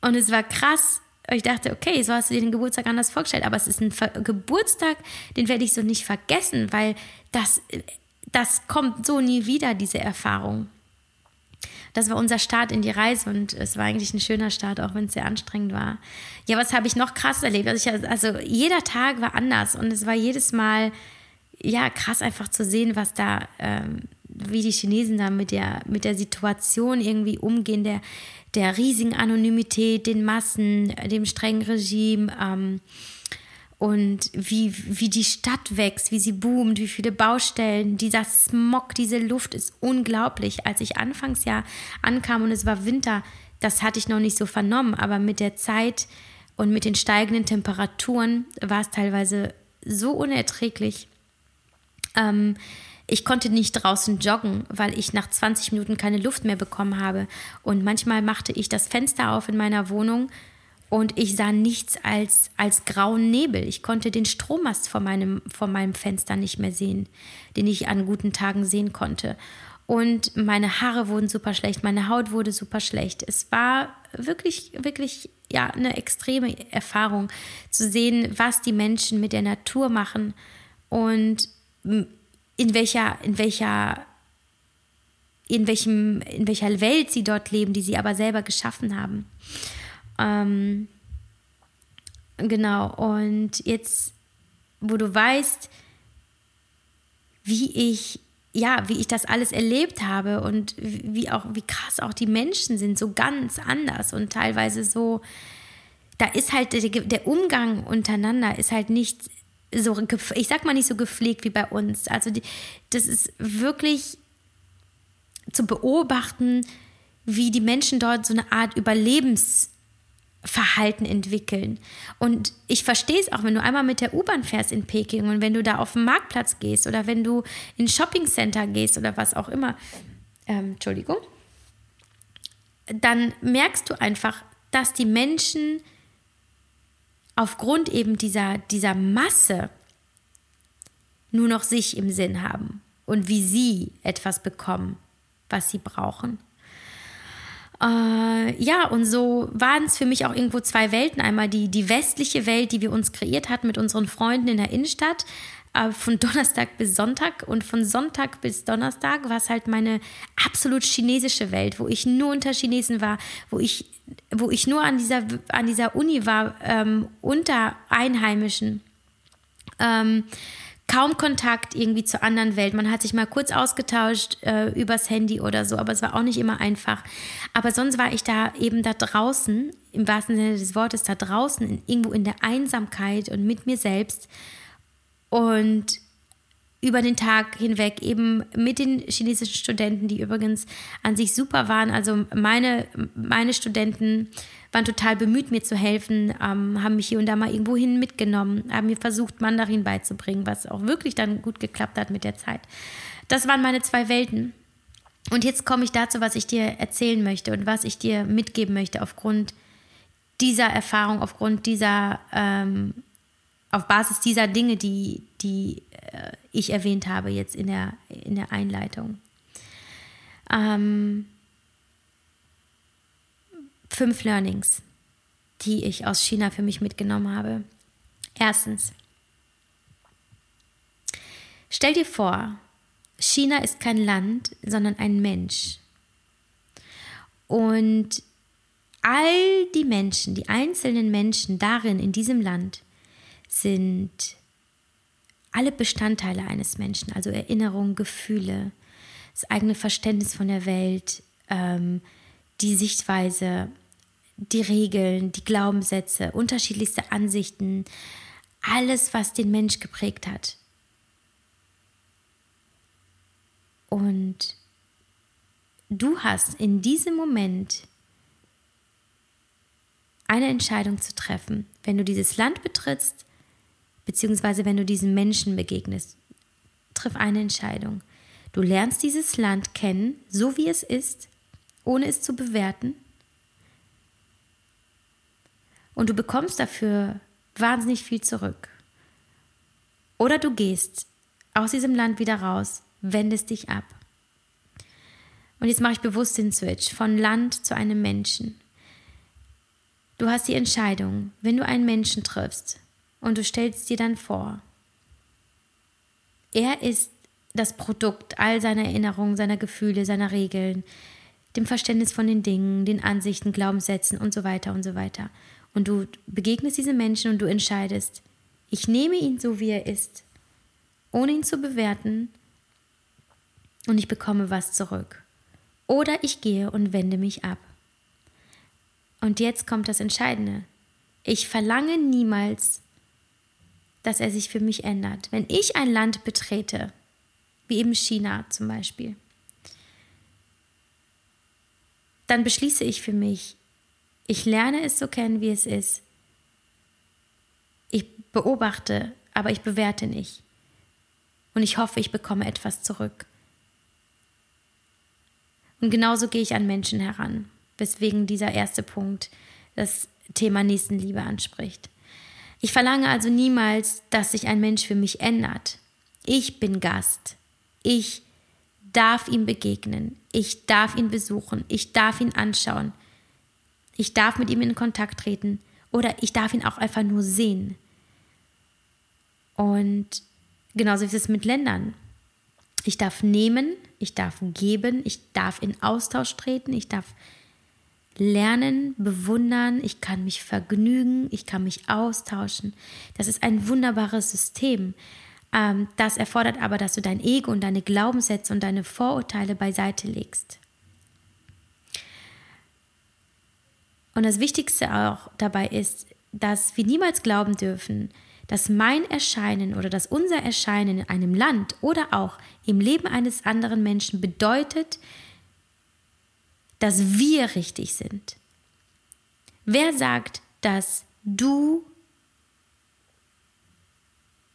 und es war krass. Ich dachte, okay, so hast du dir den Geburtstag anders vorgestellt, aber es ist ein Geburtstag, den werde ich so nicht vergessen, weil das, das kommt so nie wieder, diese Erfahrung. Das war unser Start in die Reise und es war eigentlich ein schöner Start, auch wenn es sehr anstrengend war. Ja, was habe ich noch krass erlebt? Also, ich, also jeder Tag war anders und es war jedes Mal ja, krass einfach zu sehen, was da, ähm, wie die Chinesen da mit der, mit der Situation irgendwie umgehen, der, der riesigen Anonymität, den Massen, dem strengen Regime ähm, und wie, wie die Stadt wächst, wie sie boomt, wie viele Baustellen, dieser Smog, diese Luft ist unglaublich. Als ich anfangs ja ankam und es war Winter, das hatte ich noch nicht so vernommen, aber mit der Zeit und mit den steigenden Temperaturen war es teilweise so unerträglich. Ähm, ich konnte nicht draußen joggen, weil ich nach 20 Minuten keine Luft mehr bekommen habe. Und manchmal machte ich das Fenster auf in meiner Wohnung und ich sah nichts als, als grauen Nebel. Ich konnte den Strommast vor meinem, vor meinem Fenster nicht mehr sehen, den ich an guten Tagen sehen konnte. Und meine Haare wurden super schlecht, meine Haut wurde super schlecht. Es war wirklich, wirklich ja, eine extreme Erfahrung zu sehen, was die Menschen mit der Natur machen und in welcher, in welcher, in welchem, in welcher Welt sie dort leben, die sie aber selber geschaffen haben. Ähm, genau, und jetzt, wo du weißt, wie ich ja, wie ich das alles erlebt habe und wie auch, wie krass auch die Menschen sind, so ganz anders und teilweise so, da ist halt der, der Umgang untereinander ist halt nicht so, ich sag mal nicht so gepflegt wie bei uns. Also die, das ist wirklich zu beobachten, wie die Menschen dort so eine Art Überlebensverhalten entwickeln. Und ich verstehe es auch, wenn du einmal mit der U-Bahn fährst in Peking und wenn du da auf den Marktplatz gehst oder wenn du in ein Shoppingcenter gehst oder was auch immer. Ähm, Entschuldigung. Dann merkst du einfach, dass die Menschen aufgrund eben dieser, dieser Masse nur noch sich im Sinn haben und wie sie etwas bekommen, was sie brauchen. Äh, ja, und so waren es für mich auch irgendwo zwei Welten. Einmal die, die westliche Welt, die wir uns kreiert hatten mit unseren Freunden in der Innenstadt, von Donnerstag bis Sonntag. Und von Sonntag bis Donnerstag war es halt meine absolut chinesische Welt, wo ich nur unter Chinesen war, wo ich, wo ich nur an dieser, an dieser Uni war, ähm, unter Einheimischen. Ähm, kaum Kontakt irgendwie zur anderen Welt. Man hat sich mal kurz ausgetauscht äh, übers Handy oder so, aber es war auch nicht immer einfach. Aber sonst war ich da eben da draußen, im wahrsten Sinne des Wortes, da draußen, in, irgendwo in der Einsamkeit und mit mir selbst. Und über den Tag hinweg eben mit den chinesischen Studenten, die übrigens an sich super waren. Also meine, meine Studenten waren total bemüht, mir zu helfen, ähm, haben mich hier und da mal irgendwo hin mitgenommen, haben mir versucht, Mandarin beizubringen, was auch wirklich dann gut geklappt hat mit der Zeit. Das waren meine zwei Welten. Und jetzt komme ich dazu, was ich dir erzählen möchte und was ich dir mitgeben möchte aufgrund dieser Erfahrung, aufgrund dieser ähm, auf Basis dieser Dinge, die, die äh, ich erwähnt habe jetzt in der, in der Einleitung. Ähm, fünf Learnings, die ich aus China für mich mitgenommen habe. Erstens, stell dir vor, China ist kein Land, sondern ein Mensch. Und all die Menschen, die einzelnen Menschen darin, in diesem Land, sind alle Bestandteile eines Menschen, also Erinnerungen, Gefühle, das eigene Verständnis von der Welt, ähm, die Sichtweise, die Regeln, die Glaubenssätze, unterschiedlichste Ansichten, alles, was den Mensch geprägt hat. Und du hast in diesem Moment eine Entscheidung zu treffen, wenn du dieses Land betrittst beziehungsweise wenn du diesen Menschen begegnest. Triff eine Entscheidung. Du lernst dieses Land kennen, so wie es ist, ohne es zu bewerten. Und du bekommst dafür wahnsinnig viel zurück. Oder du gehst aus diesem Land wieder raus, wendest dich ab. Und jetzt mache ich bewusst den Switch von Land zu einem Menschen. Du hast die Entscheidung, wenn du einen Menschen triffst, und du stellst dir dann vor, er ist das Produkt all seiner Erinnerungen, seiner Gefühle, seiner Regeln, dem Verständnis von den Dingen, den Ansichten, Glaubenssätzen und so weiter und so weiter. Und du begegnest diesem Menschen und du entscheidest, ich nehme ihn so, wie er ist, ohne ihn zu bewerten und ich bekomme was zurück. Oder ich gehe und wende mich ab. Und jetzt kommt das Entscheidende. Ich verlange niemals dass er sich für mich ändert. Wenn ich ein Land betrete, wie eben China zum Beispiel, dann beschließe ich für mich, ich lerne es so kennen, wie es ist. Ich beobachte, aber ich bewerte nicht. Und ich hoffe, ich bekomme etwas zurück. Und genauso gehe ich an Menschen heran, weswegen dieser erste Punkt das Thema Nächstenliebe anspricht. Ich verlange also niemals, dass sich ein Mensch für mich ändert. Ich bin Gast. Ich darf ihm begegnen. Ich darf ihn besuchen. Ich darf ihn anschauen. Ich darf mit ihm in Kontakt treten oder ich darf ihn auch einfach nur sehen. Und genauso ist es mit Ländern. Ich darf nehmen, ich darf geben, ich darf in Austausch treten, ich darf lernen, bewundern, ich kann mich vergnügen, ich kann mich austauschen. Das ist ein wunderbares System. Ähm, das erfordert aber, dass du dein Ego und deine Glaubenssätze und deine Vorurteile beiseite legst. Und das Wichtigste auch dabei ist, dass wir niemals glauben dürfen, dass mein Erscheinen oder dass unser Erscheinen in einem Land oder auch im Leben eines anderen Menschen bedeutet, dass wir richtig sind? Wer sagt, dass du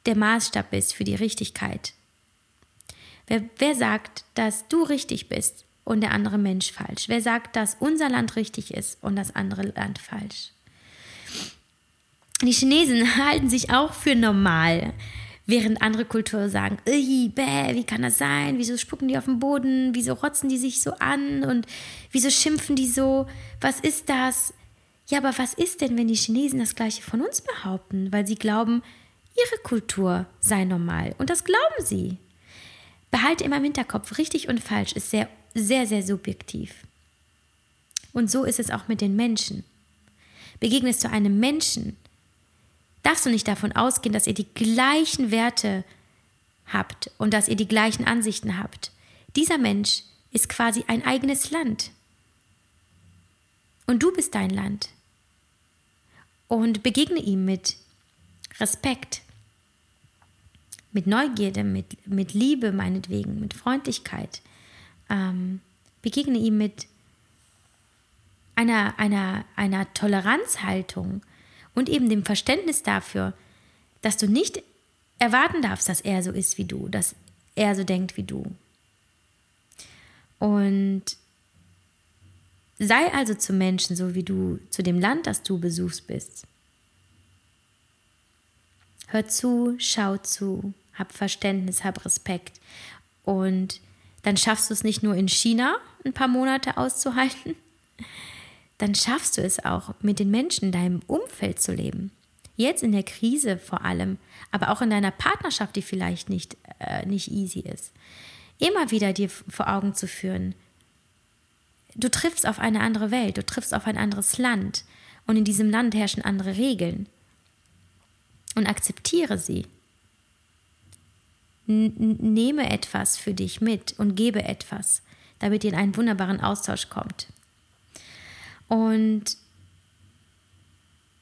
der Maßstab bist für die Richtigkeit? Wer, wer sagt, dass du richtig bist und der andere Mensch falsch? Wer sagt, dass unser Land richtig ist und das andere Land falsch? die Chinesen <laughs> halten sich auch für normal, während andere Kulturen sagen, bäh, wie kann das sein? Wieso spucken die auf den Boden? Wieso rotzen die sich so an? Und wieso schimpfen die so? Was ist das? Ja, aber was ist denn, wenn die Chinesen das gleiche von uns behaupten, weil sie glauben, ihre Kultur sei normal? Und das glauben sie. Behalte immer im Hinterkopf, richtig und falsch ist sehr, sehr, sehr subjektiv. Und so ist es auch mit den Menschen. Begegnest du einem Menschen, darfst du nicht davon ausgehen, dass ihr die gleichen Werte habt und dass ihr die gleichen Ansichten habt. Dieser Mensch ist quasi ein eigenes Land. Und du bist dein Land. Und begegne ihm mit Respekt, mit Neugierde, mit, mit Liebe meinetwegen, mit Freundlichkeit. Ähm, begegne ihm mit einer, einer, einer Toleranzhaltung und eben dem Verständnis dafür, dass du nicht erwarten darfst, dass er so ist wie du, dass er so denkt wie du. Und sei also zu Menschen so wie du zu dem Land, das du besuchst bist. Hör zu, schau zu, hab Verständnis, hab Respekt. Und dann schaffst du es nicht nur in China ein paar Monate auszuhalten, dann schaffst du es auch, mit den Menschen in deinem Umfeld zu leben. Jetzt in der Krise vor allem, aber auch in deiner Partnerschaft, die vielleicht nicht, äh, nicht easy ist. Immer wieder dir vor Augen zu führen, du triffst auf eine andere Welt, du triffst auf ein anderes Land und in diesem Land herrschen andere Regeln. Und akzeptiere sie. N nehme etwas für dich mit und gebe etwas, damit ihr in einen wunderbaren Austausch kommt. Und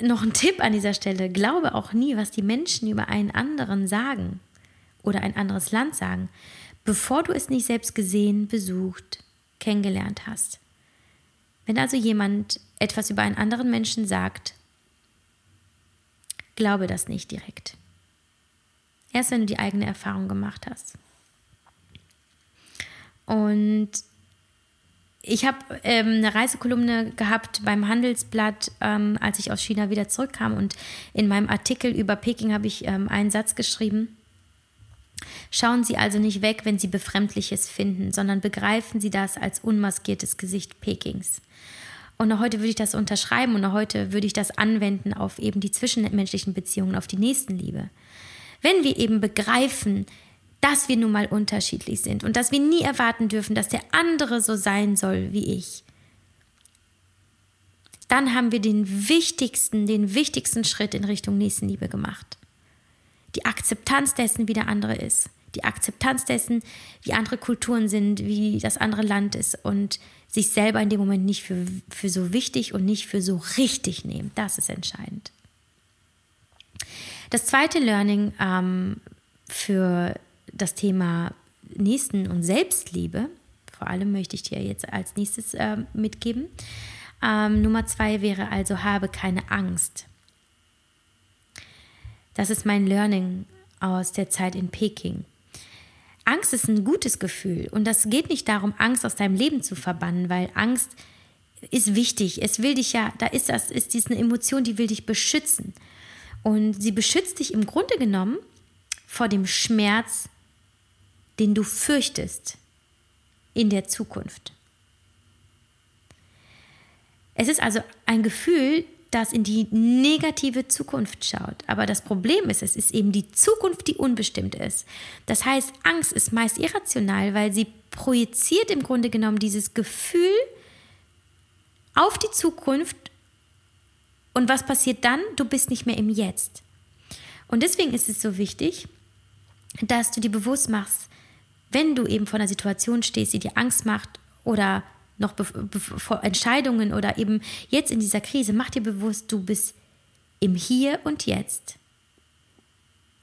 noch ein Tipp an dieser Stelle, glaube auch nie, was die Menschen über einen anderen sagen oder ein anderes Land sagen, bevor du es nicht selbst gesehen, besucht, kennengelernt hast. Wenn also jemand etwas über einen anderen Menschen sagt, glaube das nicht direkt. Erst wenn du die eigene Erfahrung gemacht hast. Und ich habe ähm, eine Reisekolumne gehabt beim Handelsblatt, ähm, als ich aus China wieder zurückkam. Und in meinem Artikel über Peking habe ich ähm, einen Satz geschrieben. Schauen Sie also nicht weg, wenn Sie Befremdliches finden, sondern begreifen Sie das als unmaskiertes Gesicht Pekings. Und noch heute würde ich das unterschreiben und noch heute würde ich das anwenden auf eben die zwischenmenschlichen Beziehungen, auf die Nächstenliebe. Wenn wir eben begreifen, dass wir nun mal unterschiedlich sind und dass wir nie erwarten dürfen, dass der andere so sein soll wie ich. Dann haben wir den wichtigsten, den wichtigsten Schritt in Richtung Nächstenliebe gemacht. Die Akzeptanz dessen, wie der andere ist. Die Akzeptanz dessen, wie andere Kulturen sind, wie das andere Land ist und sich selber in dem Moment nicht für, für so wichtig und nicht für so richtig nehmen. Das ist entscheidend. Das zweite Learning ähm, für das Thema Nächsten- und Selbstliebe, vor allem möchte ich dir jetzt als nächstes äh, mitgeben. Ähm, Nummer zwei wäre also, habe keine Angst. Das ist mein Learning aus der Zeit in Peking. Angst ist ein gutes Gefühl und das geht nicht darum, Angst aus deinem Leben zu verbannen, weil Angst ist wichtig. Es will dich ja, da ist das, ist diese Emotion, die will dich beschützen. Und sie beschützt dich im Grunde genommen vor dem Schmerz den du fürchtest in der Zukunft. Es ist also ein Gefühl, das in die negative Zukunft schaut. Aber das Problem ist, es ist eben die Zukunft, die unbestimmt ist. Das heißt, Angst ist meist irrational, weil sie projiziert im Grunde genommen dieses Gefühl auf die Zukunft. Und was passiert dann? Du bist nicht mehr im Jetzt. Und deswegen ist es so wichtig, dass du dir bewusst machst, wenn du eben vor einer Situation stehst, die dir Angst macht oder noch vor Entscheidungen oder eben jetzt in dieser Krise, mach dir bewusst, du bist im Hier und Jetzt.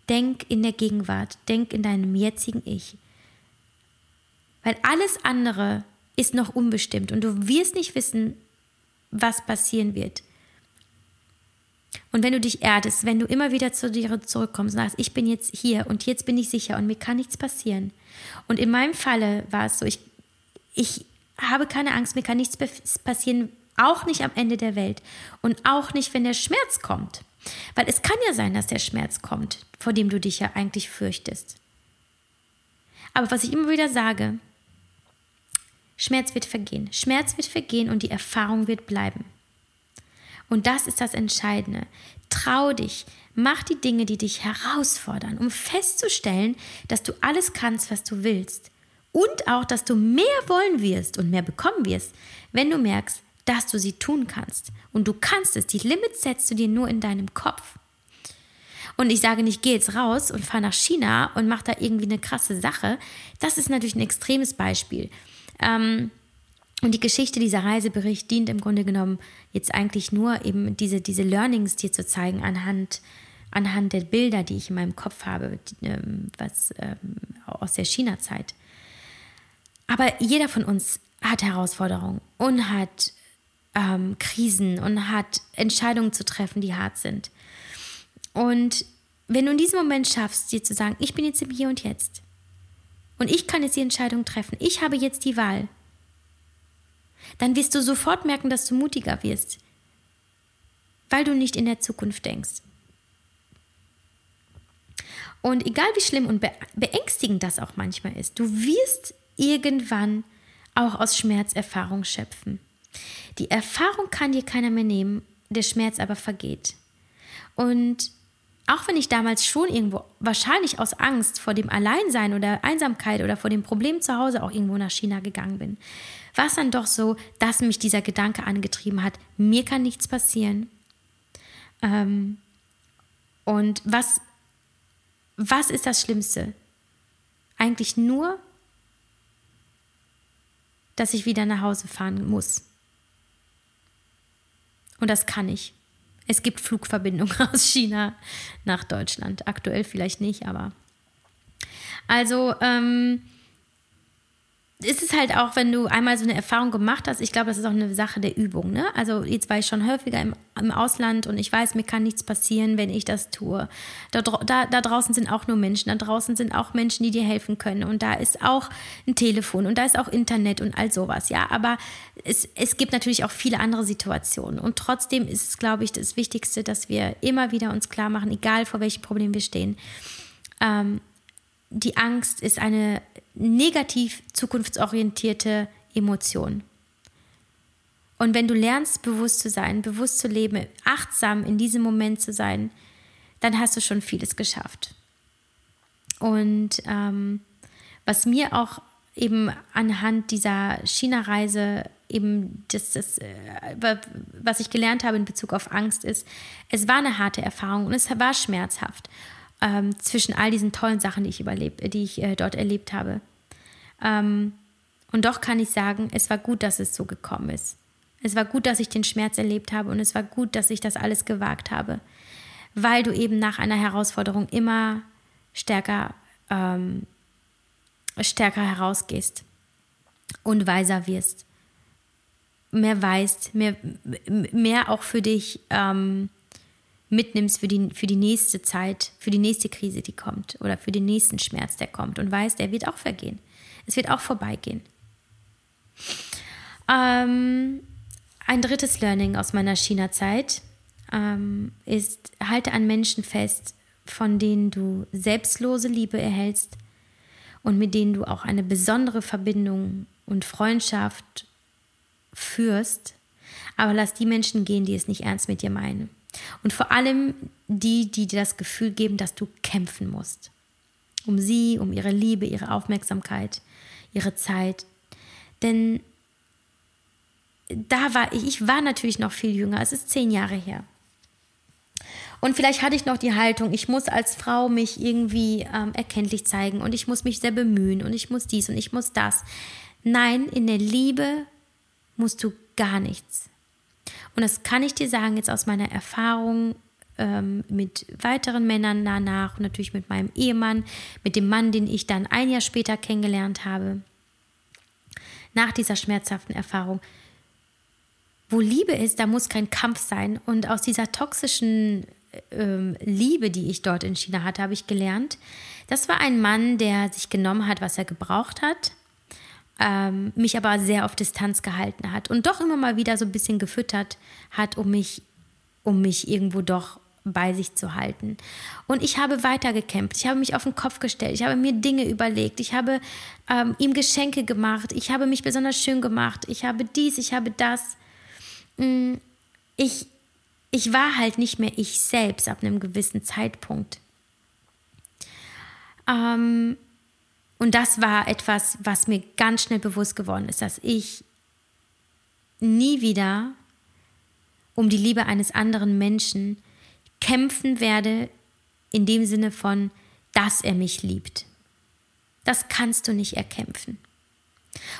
Denk in der Gegenwart, denk in deinem jetzigen Ich. Weil alles andere ist noch unbestimmt und du wirst nicht wissen, was passieren wird. Und wenn du dich erdest, wenn du immer wieder zu dir zurückkommst und sagst, ich bin jetzt hier und jetzt bin ich sicher und mir kann nichts passieren. Und in meinem Falle war es so, ich, ich habe keine Angst, mir kann nichts passieren, auch nicht am Ende der Welt und auch nicht, wenn der Schmerz kommt. Weil es kann ja sein, dass der Schmerz kommt, vor dem du dich ja eigentlich fürchtest. Aber was ich immer wieder sage, Schmerz wird vergehen. Schmerz wird vergehen und die Erfahrung wird bleiben. Und das ist das Entscheidende. Trau dich, mach die Dinge, die dich herausfordern, um festzustellen, dass du alles kannst, was du willst. Und auch, dass du mehr wollen wirst und mehr bekommen wirst, wenn du merkst, dass du sie tun kannst. Und du kannst es. Die Limits setzt du dir nur in deinem Kopf. Und ich sage nicht, geh jetzt raus und fahr nach China und mach da irgendwie eine krasse Sache. Das ist natürlich ein extremes Beispiel. Ähm, und die Geschichte dieser Reisebericht dient im Grunde genommen jetzt eigentlich nur eben diese, diese Learnings dir zu zeigen anhand, anhand der Bilder, die ich in meinem Kopf habe, ähm, was ähm, aus der China-Zeit. Aber jeder von uns hat Herausforderungen und hat ähm, Krisen und hat Entscheidungen zu treffen, die hart sind. Und wenn du in diesem Moment schaffst, dir zu sagen, ich bin jetzt im Hier und Jetzt und ich kann jetzt die Entscheidung treffen, ich habe jetzt die Wahl, dann wirst du sofort merken, dass du mutiger wirst, weil du nicht in der Zukunft denkst. Und egal wie schlimm und beängstigend das auch manchmal ist, du wirst irgendwann auch aus Schmerzerfahrung schöpfen. Die Erfahrung kann dir keiner mehr nehmen, der Schmerz aber vergeht. Und auch wenn ich damals schon irgendwo, wahrscheinlich aus Angst vor dem Alleinsein oder Einsamkeit oder vor dem Problem zu Hause auch irgendwo nach China gegangen bin, war es dann doch so, dass mich dieser Gedanke angetrieben hat, mir kann nichts passieren. Ähm, und was, was ist das Schlimmste? Eigentlich nur, dass ich wieder nach Hause fahren muss. Und das kann ich. Es gibt Flugverbindungen <laughs> aus China nach Deutschland. Aktuell vielleicht nicht, aber. Also, ähm, ist es halt auch, wenn du einmal so eine Erfahrung gemacht hast, ich glaube, das ist auch eine Sache der Übung. Ne? Also jetzt war ich schon häufiger im, im Ausland und ich weiß, mir kann nichts passieren, wenn ich das tue. Da, da, da draußen sind auch nur Menschen, da draußen sind auch Menschen, die dir helfen können und da ist auch ein Telefon und da ist auch Internet und all sowas, ja. Aber es, es gibt natürlich auch viele andere Situationen und trotzdem ist es, glaube ich, das Wichtigste, dass wir immer wieder uns klar machen, egal vor welchem Problem wir stehen, ähm, die Angst ist eine negativ zukunftsorientierte Emotion. Und wenn du lernst, bewusst zu sein, bewusst zu leben, achtsam in diesem Moment zu sein, dann hast du schon vieles geschafft. Und ähm, was mir auch eben anhand dieser China-Reise eben das, das, äh, was ich gelernt habe in Bezug auf Angst ist, es war eine harte Erfahrung und es war schmerzhaft ähm, zwischen all diesen tollen Sachen, die ich, überlebt, die ich äh, dort erlebt habe. Ähm, und doch kann ich sagen, es war gut, dass es so gekommen ist. Es war gut, dass ich den Schmerz erlebt habe und es war gut, dass ich das alles gewagt habe, weil du eben nach einer Herausforderung immer stärker, ähm, stärker herausgehst und weiser wirst. Mehr weißt, mehr, mehr auch für dich ähm, mitnimmst für die, für die nächste Zeit, für die nächste Krise, die kommt oder für den nächsten Schmerz, der kommt und weißt, der wird auch vergehen. Es wird auch vorbeigehen. Ähm, ein drittes Learning aus meiner China-Zeit ähm, ist, halte an Menschen fest, von denen du selbstlose Liebe erhältst und mit denen du auch eine besondere Verbindung und Freundschaft führst. Aber lass die Menschen gehen, die es nicht ernst mit dir meinen. Und vor allem die, die dir das Gefühl geben, dass du kämpfen musst. Um sie, um ihre Liebe, ihre Aufmerksamkeit, ihre Zeit. Denn da war ich, ich war natürlich noch viel jünger, es ist zehn Jahre her. Und vielleicht hatte ich noch die Haltung, ich muss als Frau mich irgendwie ähm, erkenntlich zeigen und ich muss mich sehr bemühen und ich muss dies und ich muss das. Nein, in der Liebe musst du gar nichts. Und das kann ich dir sagen, jetzt aus meiner Erfahrung ähm, mit weiteren Männern danach und natürlich mit meinem Ehemann, mit dem Mann, den ich dann ein Jahr später kennengelernt habe. Nach dieser schmerzhaften Erfahrung. Wo Liebe ist, da muss kein Kampf sein. Und aus dieser toxischen ähm, Liebe, die ich dort in China hatte, habe ich gelernt, das war ein Mann, der sich genommen hat, was er gebraucht hat, ähm, mich aber sehr auf Distanz gehalten hat und doch immer mal wieder so ein bisschen gefüttert hat, um mich, um mich irgendwo doch bei sich zu halten. Und ich habe weitergekämpft. Ich habe mich auf den Kopf gestellt. Ich habe mir Dinge überlegt. Ich habe ähm, ihm Geschenke gemacht. Ich habe mich besonders schön gemacht. Ich habe dies, ich habe das. Mm, ich, ich war halt nicht mehr ich selbst ab einem gewissen Zeitpunkt. Ähm, und das war etwas, was mir ganz schnell bewusst geworden ist, dass ich nie wieder um die Liebe eines anderen Menschen kämpfen werde, in dem Sinne von, dass er mich liebt. Das kannst du nicht erkämpfen.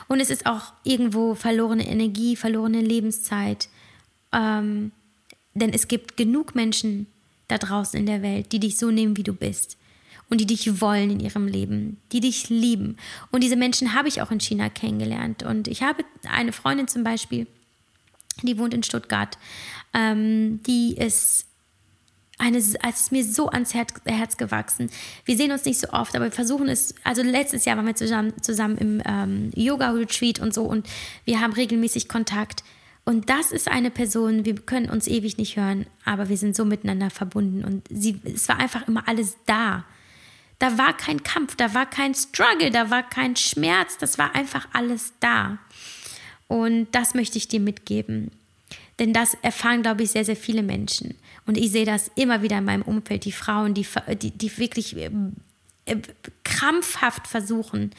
Und es ist auch irgendwo verlorene Energie, verlorene Lebenszeit. Ähm, denn es gibt genug Menschen da draußen in der Welt, die dich so nehmen, wie du bist und die dich wollen in ihrem Leben, die dich lieben. Und diese Menschen habe ich auch in China kennengelernt. Und ich habe eine Freundin zum Beispiel, die wohnt in Stuttgart, ähm, die ist eine, es ist mir so ans Herz, Herz, gewachsen. Wir sehen uns nicht so oft, aber wir versuchen es. Also letztes Jahr waren wir zusammen, zusammen im ähm, Yoga-Retreat und so und wir haben regelmäßig Kontakt. Und das ist eine Person, wir können uns ewig nicht hören, aber wir sind so miteinander verbunden und sie, es war einfach immer alles da. Da war kein Kampf, da war kein Struggle, da war kein Schmerz, das war einfach alles da. Und das möchte ich dir mitgeben. Denn das erfahren, glaube ich, sehr, sehr viele Menschen. Und ich sehe das immer wieder in meinem Umfeld, die Frauen, die, die, die wirklich äh, krampfhaft versuchen,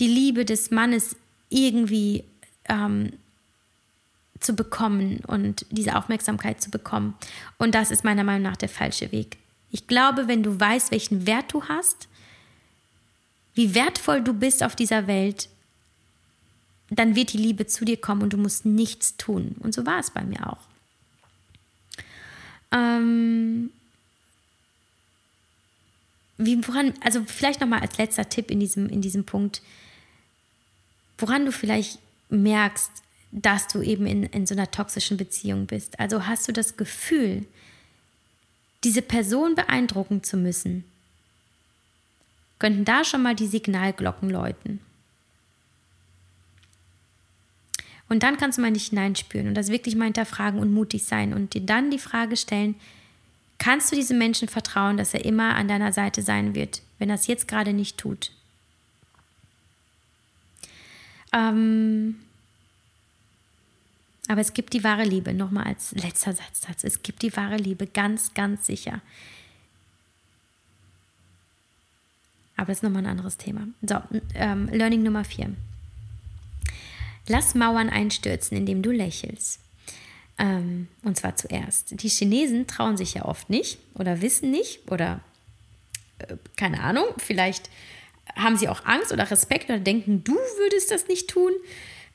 die Liebe des Mannes irgendwie ähm, zu bekommen und diese Aufmerksamkeit zu bekommen. Und das ist meiner Meinung nach der falsche Weg. Ich glaube, wenn du weißt, welchen Wert du hast, wie wertvoll du bist auf dieser Welt, dann wird die Liebe zu dir kommen und du musst nichts tun. Und so war es bei mir auch. Ähm, wie, woran, also vielleicht nochmal als letzter Tipp in diesem, in diesem Punkt, woran du vielleicht merkst, dass du eben in, in so einer toxischen Beziehung bist. Also hast du das Gefühl, diese Person beeindrucken zu müssen, könnten da schon mal die Signalglocken läuten. Und dann kannst du mal nicht hineinspüren und das wirklich mal hinterfragen und mutig sein und dir dann die Frage stellen, kannst du diesem Menschen vertrauen, dass er immer an deiner Seite sein wird, wenn er es jetzt gerade nicht tut? Ähm, aber es gibt die wahre Liebe, nochmal als letzter Satz, es gibt die wahre Liebe, ganz, ganz sicher. Aber das ist nochmal ein anderes Thema. So, ähm, Learning Nummer vier. Lass Mauern einstürzen, indem du lächelst. Ähm, und zwar zuerst. Die Chinesen trauen sich ja oft nicht oder wissen nicht oder äh, keine Ahnung, vielleicht haben sie auch Angst oder Respekt oder denken, du würdest das nicht tun.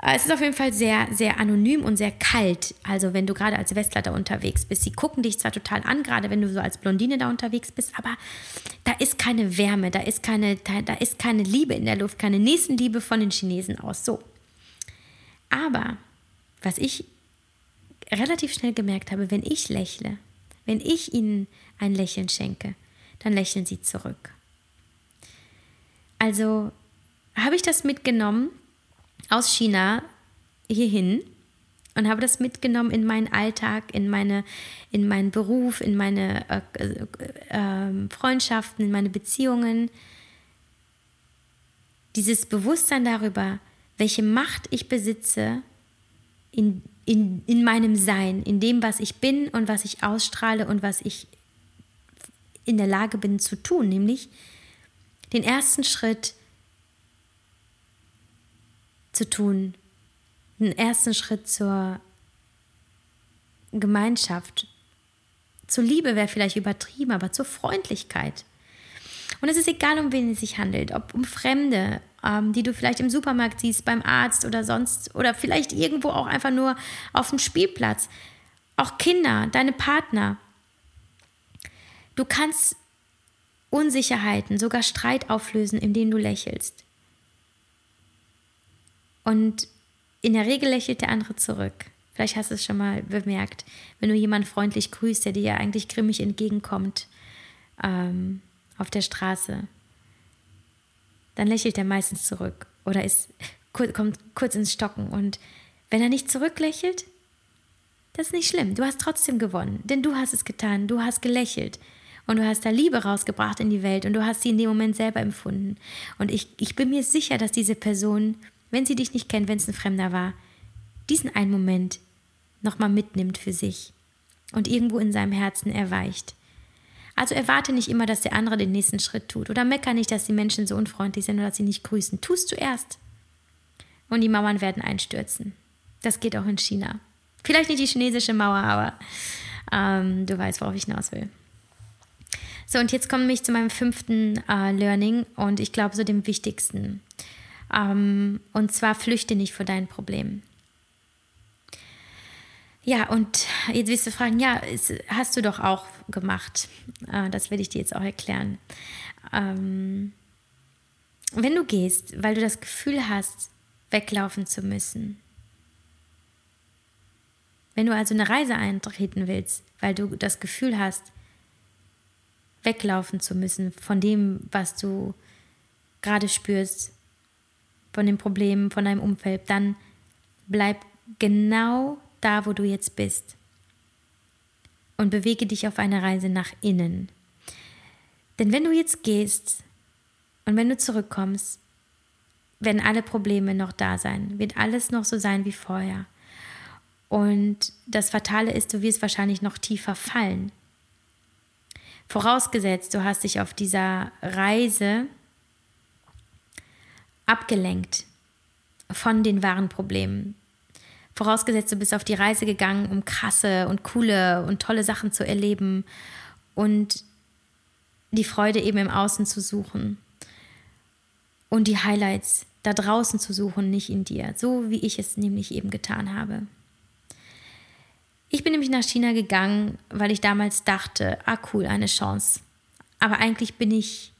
Äh, es ist auf jeden Fall sehr, sehr anonym und sehr kalt. Also wenn du gerade als Westler da unterwegs bist, sie gucken dich zwar total an, gerade wenn du so als Blondine da unterwegs bist, aber da ist keine Wärme, da ist keine, da, da ist keine Liebe in der Luft, keine Nächstenliebe von den Chinesen aus. So. Aber was ich relativ schnell gemerkt habe, wenn ich lächle, wenn ich ihnen ein Lächeln schenke, dann lächeln sie zurück. Also habe ich das mitgenommen aus China hierhin und habe das mitgenommen in meinen Alltag, in, meine, in meinen Beruf, in meine äh, äh, Freundschaften, in meine Beziehungen. Dieses Bewusstsein darüber, welche Macht ich besitze in, in, in meinem Sein, in dem, was ich bin und was ich ausstrahle und was ich in der Lage bin zu tun, nämlich den ersten Schritt zu tun, den ersten Schritt zur Gemeinschaft. Zur Liebe wäre vielleicht übertrieben, aber zur Freundlichkeit. Und es ist egal, um wen es sich handelt, ob um Fremde, ähm, die du vielleicht im Supermarkt siehst, beim Arzt oder sonst, oder vielleicht irgendwo auch einfach nur auf dem Spielplatz. Auch Kinder, deine Partner. Du kannst Unsicherheiten, sogar Streit auflösen, indem du lächelst. Und in der Regel lächelt der andere zurück. Vielleicht hast du es schon mal bemerkt, wenn du jemanden freundlich grüßt, der dir ja eigentlich grimmig entgegenkommt ähm, auf der Straße, dann lächelt er meistens zurück oder ist, kommt kurz ins Stocken. Und wenn er nicht zurücklächelt, Das ist nicht schlimm. Du hast trotzdem gewonnen, denn du hast es getan. Du hast gelächelt und du hast da Liebe rausgebracht in die Welt und du hast sie in dem Moment selber empfunden. Und ich, ich bin mir sicher, dass diese Person, wenn sie dich nicht kennt, wenn es ein Fremder war, diesen einen Moment nochmal mitnimmt für sich und irgendwo in seinem Herzen erweicht. Also erwarte nicht immer, dass der andere den nächsten Schritt tut oder mecker nicht, dass die Menschen so unfreundlich sind oder dass sie nicht grüßen. Tust du erst. Und die Mauern werden einstürzen. Das geht auch in China. Vielleicht nicht die chinesische Mauer, aber ähm, du weißt, worauf ich hinaus will. So, und jetzt komme ich zu meinem fünften äh, Learning und ich glaube so dem wichtigsten. Ähm, und zwar flüchte nicht vor deinen Problemen. Ja, und jetzt wirst du fragen, ja, hast du doch auch gemacht. Äh, das will ich dir jetzt auch erklären. Ähm, wenn du gehst, weil du das Gefühl hast, weglaufen zu müssen, wenn du also eine Reise eintreten willst, weil du das Gefühl hast, weglaufen zu müssen von dem, was du gerade spürst, von den Problemen, von deinem Umfeld, dann bleib genau da, wo du jetzt bist. Und bewege dich auf eine Reise nach innen. Denn wenn du jetzt gehst und wenn du zurückkommst, werden alle Probleme noch da sein, wird alles noch so sein wie vorher. Und das Fatale ist, du wirst wahrscheinlich noch tiefer fallen. Vorausgesetzt, du hast dich auf dieser Reise abgelenkt von den wahren Problemen. Vorausgesetzt, du bist auf die Reise gegangen, um krasse und coole und tolle Sachen zu erleben und die Freude eben im Außen zu suchen und die Highlights da draußen zu suchen, nicht in dir, so wie ich es nämlich eben getan habe. Ich bin nämlich nach China gegangen, weil ich damals dachte, ah cool, eine Chance. Aber eigentlich bin ich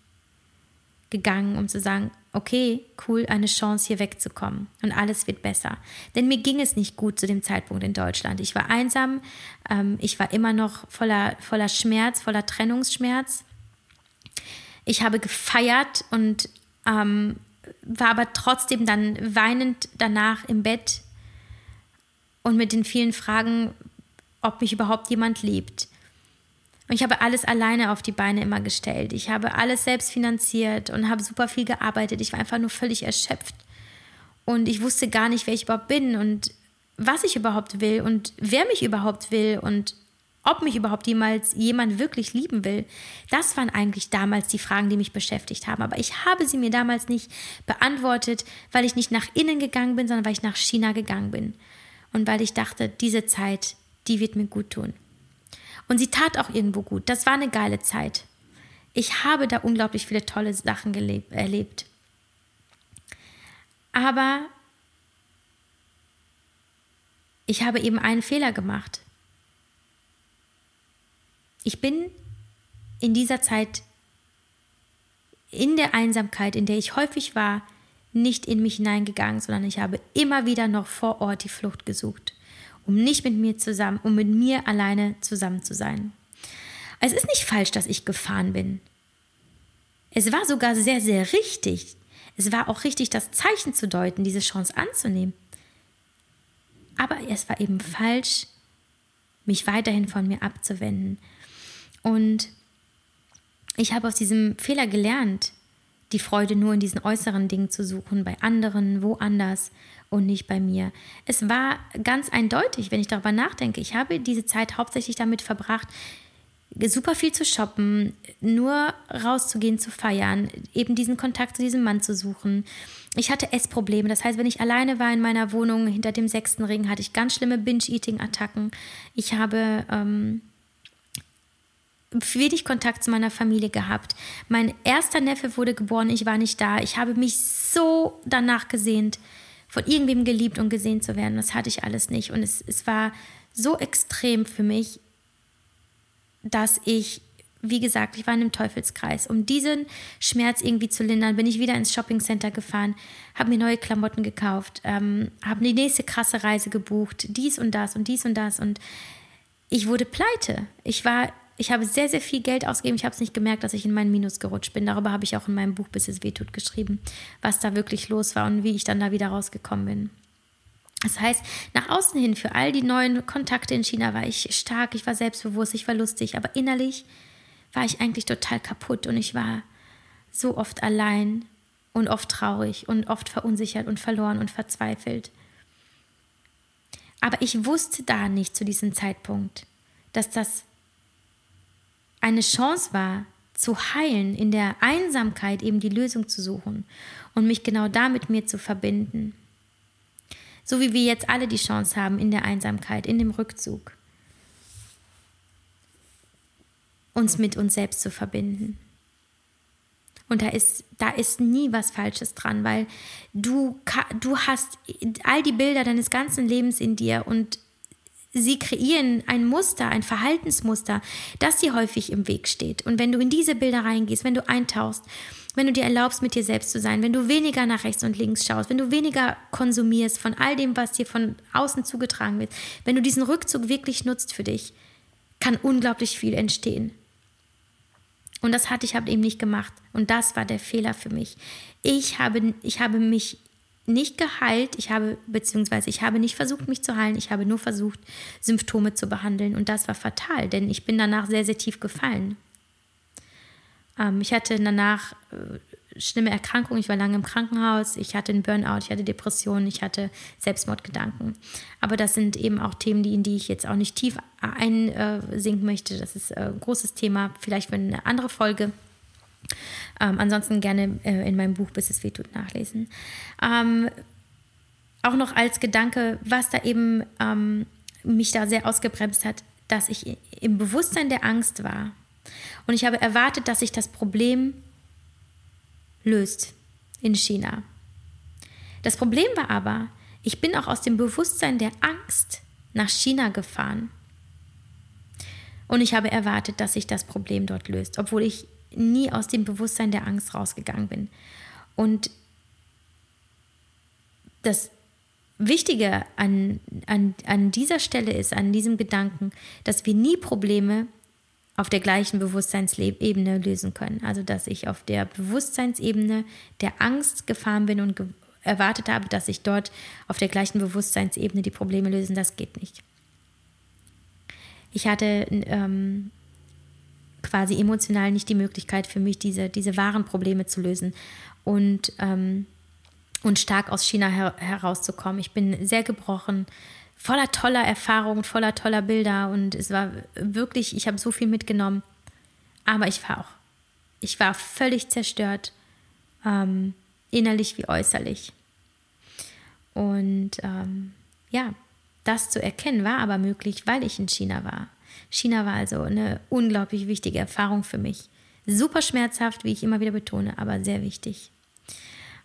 gegangen, um zu sagen, okay, cool, eine Chance hier wegzukommen und alles wird besser. Denn mir ging es nicht gut zu dem Zeitpunkt in Deutschland. Ich war einsam, ähm, ich war immer noch voller, voller Schmerz, voller Trennungsschmerz. Ich habe gefeiert und ähm, war aber trotzdem dann weinend danach im Bett und mit den vielen Fragen, ob mich überhaupt jemand liebt. Und ich habe alles alleine auf die Beine immer gestellt. Ich habe alles selbst finanziert und habe super viel gearbeitet. Ich war einfach nur völlig erschöpft. Und ich wusste gar nicht, wer ich überhaupt bin und was ich überhaupt will und wer mich überhaupt will und ob mich überhaupt jemals jemand wirklich lieben will. Das waren eigentlich damals die Fragen, die mich beschäftigt haben. Aber ich habe sie mir damals nicht beantwortet, weil ich nicht nach innen gegangen bin, sondern weil ich nach China gegangen bin. Und weil ich dachte, diese Zeit die wird mir gut tun. Und sie tat auch irgendwo gut. Das war eine geile Zeit. Ich habe da unglaublich viele tolle Sachen erlebt. Aber ich habe eben einen Fehler gemacht. Ich bin in dieser Zeit, in der Einsamkeit, in der ich häufig war, nicht in mich hineingegangen, sondern ich habe immer wieder noch vor Ort die Flucht gesucht um nicht mit mir zusammen, um mit mir alleine zusammen zu sein. Es ist nicht falsch, dass ich gefahren bin. Es war sogar sehr, sehr richtig. Es war auch richtig, das Zeichen zu deuten, diese Chance anzunehmen. Aber es war eben falsch, mich weiterhin von mir abzuwenden. Und ich habe aus diesem Fehler gelernt, die Freude nur in diesen äußeren Dingen zu suchen, bei anderen, woanders und nicht bei mir. Es war ganz eindeutig, wenn ich darüber nachdenke. Ich habe diese Zeit hauptsächlich damit verbracht, super viel zu shoppen, nur rauszugehen, zu feiern, eben diesen Kontakt zu diesem Mann zu suchen. Ich hatte Essprobleme. Das heißt, wenn ich alleine war in meiner Wohnung hinter dem sechsten Ring, hatte ich ganz schlimme Binge-Eating-Attacken. Ich habe ähm, wenig Kontakt zu meiner Familie gehabt. Mein erster Neffe wurde geboren, ich war nicht da. Ich habe mich so danach gesehnt, von irgendwem geliebt und gesehen zu werden. Das hatte ich alles nicht. Und es, es war so extrem für mich, dass ich, wie gesagt, ich war in einem Teufelskreis. Um diesen Schmerz irgendwie zu lindern, bin ich wieder ins Shoppingcenter gefahren, habe mir neue Klamotten gekauft, ähm, habe die nächste krasse Reise gebucht, dies und das und dies und das. Und ich wurde pleite. Ich war ich habe sehr, sehr viel Geld ausgegeben. Ich habe es nicht gemerkt, dass ich in meinen Minus gerutscht bin. Darüber habe ich auch in meinem Buch Bis es wehtut geschrieben, was da wirklich los war und wie ich dann da wieder rausgekommen bin. Das heißt, nach außen hin, für all die neuen Kontakte in China war ich stark, ich war selbstbewusst, ich war lustig, aber innerlich war ich eigentlich total kaputt und ich war so oft allein und oft traurig und oft verunsichert und verloren und verzweifelt. Aber ich wusste da nicht zu diesem Zeitpunkt, dass das eine Chance war, zu heilen, in der Einsamkeit eben die Lösung zu suchen und mich genau da mit mir zu verbinden. So wie wir jetzt alle die Chance haben, in der Einsamkeit, in dem Rückzug, uns mit uns selbst zu verbinden. Und da ist, da ist nie was Falsches dran, weil du, du hast all die Bilder deines ganzen Lebens in dir und sie kreieren ein Muster, ein Verhaltensmuster, das dir häufig im Weg steht. Und wenn du in diese Bilder reingehst, wenn du eintauchst, wenn du dir erlaubst, mit dir selbst zu sein, wenn du weniger nach rechts und links schaust, wenn du weniger konsumierst von all dem, was dir von außen zugetragen wird, wenn du diesen Rückzug wirklich nutzt für dich, kann unglaublich viel entstehen. Und das hatte ich eben nicht gemacht. Und das war der Fehler für mich. Ich habe, ich habe mich nicht geheilt, ich habe, beziehungsweise ich habe nicht versucht, mich zu heilen, ich habe nur versucht, Symptome zu behandeln. Und das war fatal, denn ich bin danach sehr, sehr tief gefallen. Ähm, ich hatte danach äh, schlimme Erkrankungen, ich war lange im Krankenhaus, ich hatte einen Burnout, ich hatte Depressionen, ich hatte Selbstmordgedanken. Aber das sind eben auch Themen, die, in die ich jetzt auch nicht tief einsinken möchte. Das ist äh, ein großes Thema, vielleicht für eine andere Folge. Ähm, ansonsten gerne äh, in meinem Buch Bis es weh tut nachlesen. Ähm, auch noch als Gedanke, was da eben ähm, mich da sehr ausgebremst hat, dass ich im Bewusstsein der Angst war. Und ich habe erwartet, dass sich das Problem löst in China. Das Problem war aber, ich bin auch aus dem Bewusstsein der Angst nach China gefahren. Und ich habe erwartet, dass sich das Problem dort löst, obwohl ich nie aus dem Bewusstsein der Angst rausgegangen bin. Und das Wichtige an, an, an dieser Stelle ist, an diesem Gedanken, dass wir nie Probleme auf der gleichen Bewusstseinsebene lösen können. Also dass ich auf der Bewusstseinsebene der Angst gefahren bin und ge erwartet habe, dass sich dort auf der gleichen Bewusstseinsebene die Probleme lösen, das geht nicht. Ich hatte ähm, quasi emotional nicht die Möglichkeit für mich, diese, diese wahren Probleme zu lösen und, ähm, und stark aus China her herauszukommen. Ich bin sehr gebrochen, voller toller Erfahrungen, voller toller Bilder und es war wirklich, ich habe so viel mitgenommen, aber ich war auch, ich war völlig zerstört, ähm, innerlich wie äußerlich. Und ähm, ja, das zu erkennen war aber möglich, weil ich in China war. China war also eine unglaublich wichtige Erfahrung für mich. Super schmerzhaft, wie ich immer wieder betone, aber sehr wichtig.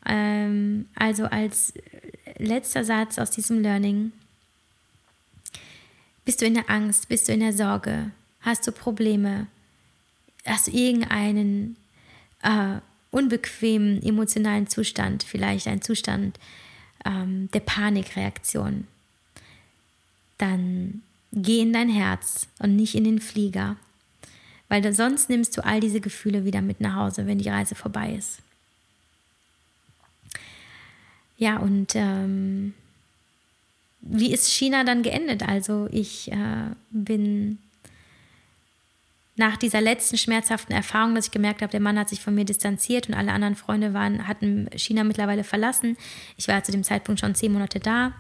Ähm, also als letzter Satz aus diesem Learning. Bist du in der Angst? Bist du in der Sorge? Hast du Probleme? Hast du irgendeinen äh, unbequemen emotionalen Zustand, vielleicht einen Zustand ähm, der Panikreaktion? Dann Geh in dein Herz und nicht in den Flieger, weil sonst nimmst du all diese Gefühle wieder mit nach Hause, wenn die Reise vorbei ist. Ja, und ähm, wie ist China dann geendet? Also ich äh, bin nach dieser letzten schmerzhaften Erfahrung, dass ich gemerkt habe, der Mann hat sich von mir distanziert und alle anderen Freunde waren, hatten China mittlerweile verlassen. Ich war zu dem Zeitpunkt schon zehn Monate da.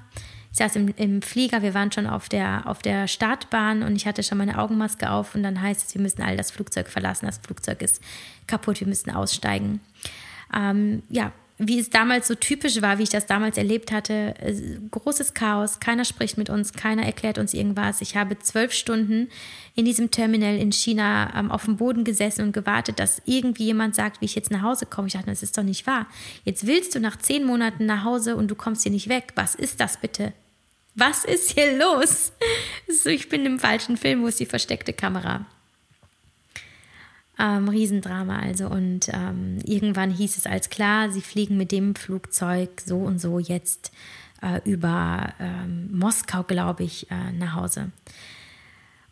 Ich saß im, im Flieger, wir waren schon auf der, auf der Startbahn und ich hatte schon meine Augenmaske auf und dann heißt es, wir müssen all das Flugzeug verlassen, das Flugzeug ist kaputt, wir müssen aussteigen. Ähm, ja, wie es damals so typisch war, wie ich das damals erlebt hatte, äh, großes Chaos, keiner spricht mit uns, keiner erklärt uns irgendwas. Ich habe zwölf Stunden in diesem Terminal in China ähm, auf dem Boden gesessen und gewartet, dass irgendwie jemand sagt, wie ich jetzt nach Hause komme. Ich dachte, das ist doch nicht wahr. Jetzt willst du nach zehn Monaten nach Hause und du kommst hier nicht weg. Was ist das bitte? Was ist hier los? So, ich bin im falschen Film, wo ist die versteckte Kamera? Ähm, Riesendrama also. Und ähm, irgendwann hieß es als klar, sie fliegen mit dem Flugzeug so und so jetzt äh, über ähm, Moskau, glaube ich, äh, nach Hause.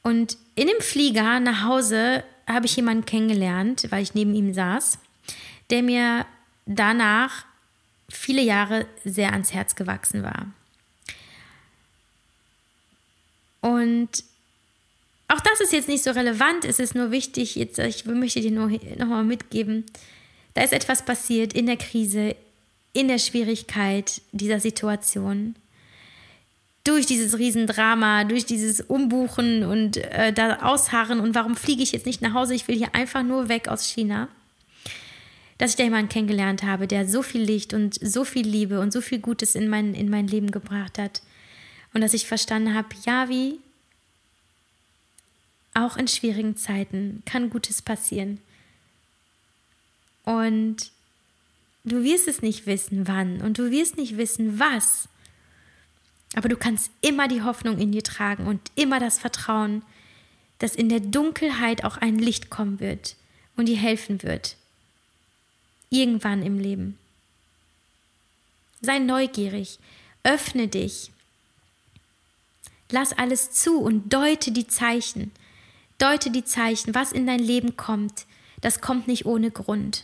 Und in dem Flieger nach Hause habe ich jemanden kennengelernt, weil ich neben ihm saß, der mir danach viele Jahre sehr ans Herz gewachsen war. Und auch das ist jetzt nicht so relevant, es ist nur wichtig, jetzt, ich möchte dir nur nochmal mitgeben, da ist etwas passiert in der Krise, in der Schwierigkeit dieser Situation. Durch dieses Riesendrama, durch dieses Umbuchen und äh, da ausharren und warum fliege ich jetzt nicht nach Hause, ich will hier einfach nur weg aus China. Dass ich da jemanden kennengelernt habe, der so viel Licht und so viel Liebe und so viel Gutes in mein, in mein Leben gebracht hat. Und dass ich verstanden habe, ja, wie auch in schwierigen Zeiten kann Gutes passieren. Und du wirst es nicht wissen, wann und du wirst nicht wissen, was. Aber du kannst immer die Hoffnung in dir tragen und immer das Vertrauen, dass in der Dunkelheit auch ein Licht kommen wird und dir helfen wird. Irgendwann im Leben. Sei neugierig, öffne dich. Lass alles zu und deute die Zeichen. Deute die Zeichen, was in dein Leben kommt. Das kommt nicht ohne Grund.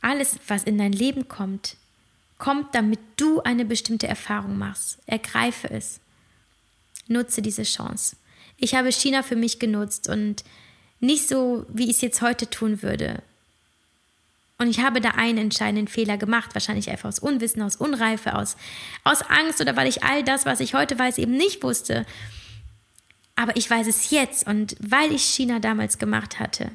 Alles, was in dein Leben kommt, kommt, damit du eine bestimmte Erfahrung machst. Ergreife es. Nutze diese Chance. Ich habe China für mich genutzt und nicht so, wie ich es jetzt heute tun würde. Und ich habe da einen entscheidenden Fehler gemacht, wahrscheinlich einfach aus Unwissen, aus Unreife, aus, aus Angst oder weil ich all das, was ich heute weiß, eben nicht wusste. Aber ich weiß es jetzt und weil ich China damals gemacht hatte,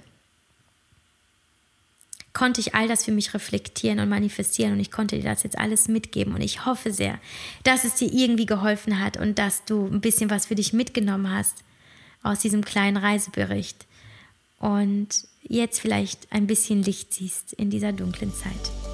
konnte ich all das für mich reflektieren und manifestieren und ich konnte dir das jetzt alles mitgeben und ich hoffe sehr, dass es dir irgendwie geholfen hat und dass du ein bisschen was für dich mitgenommen hast aus diesem kleinen Reisebericht und jetzt vielleicht ein bisschen Licht siehst in dieser dunklen Zeit.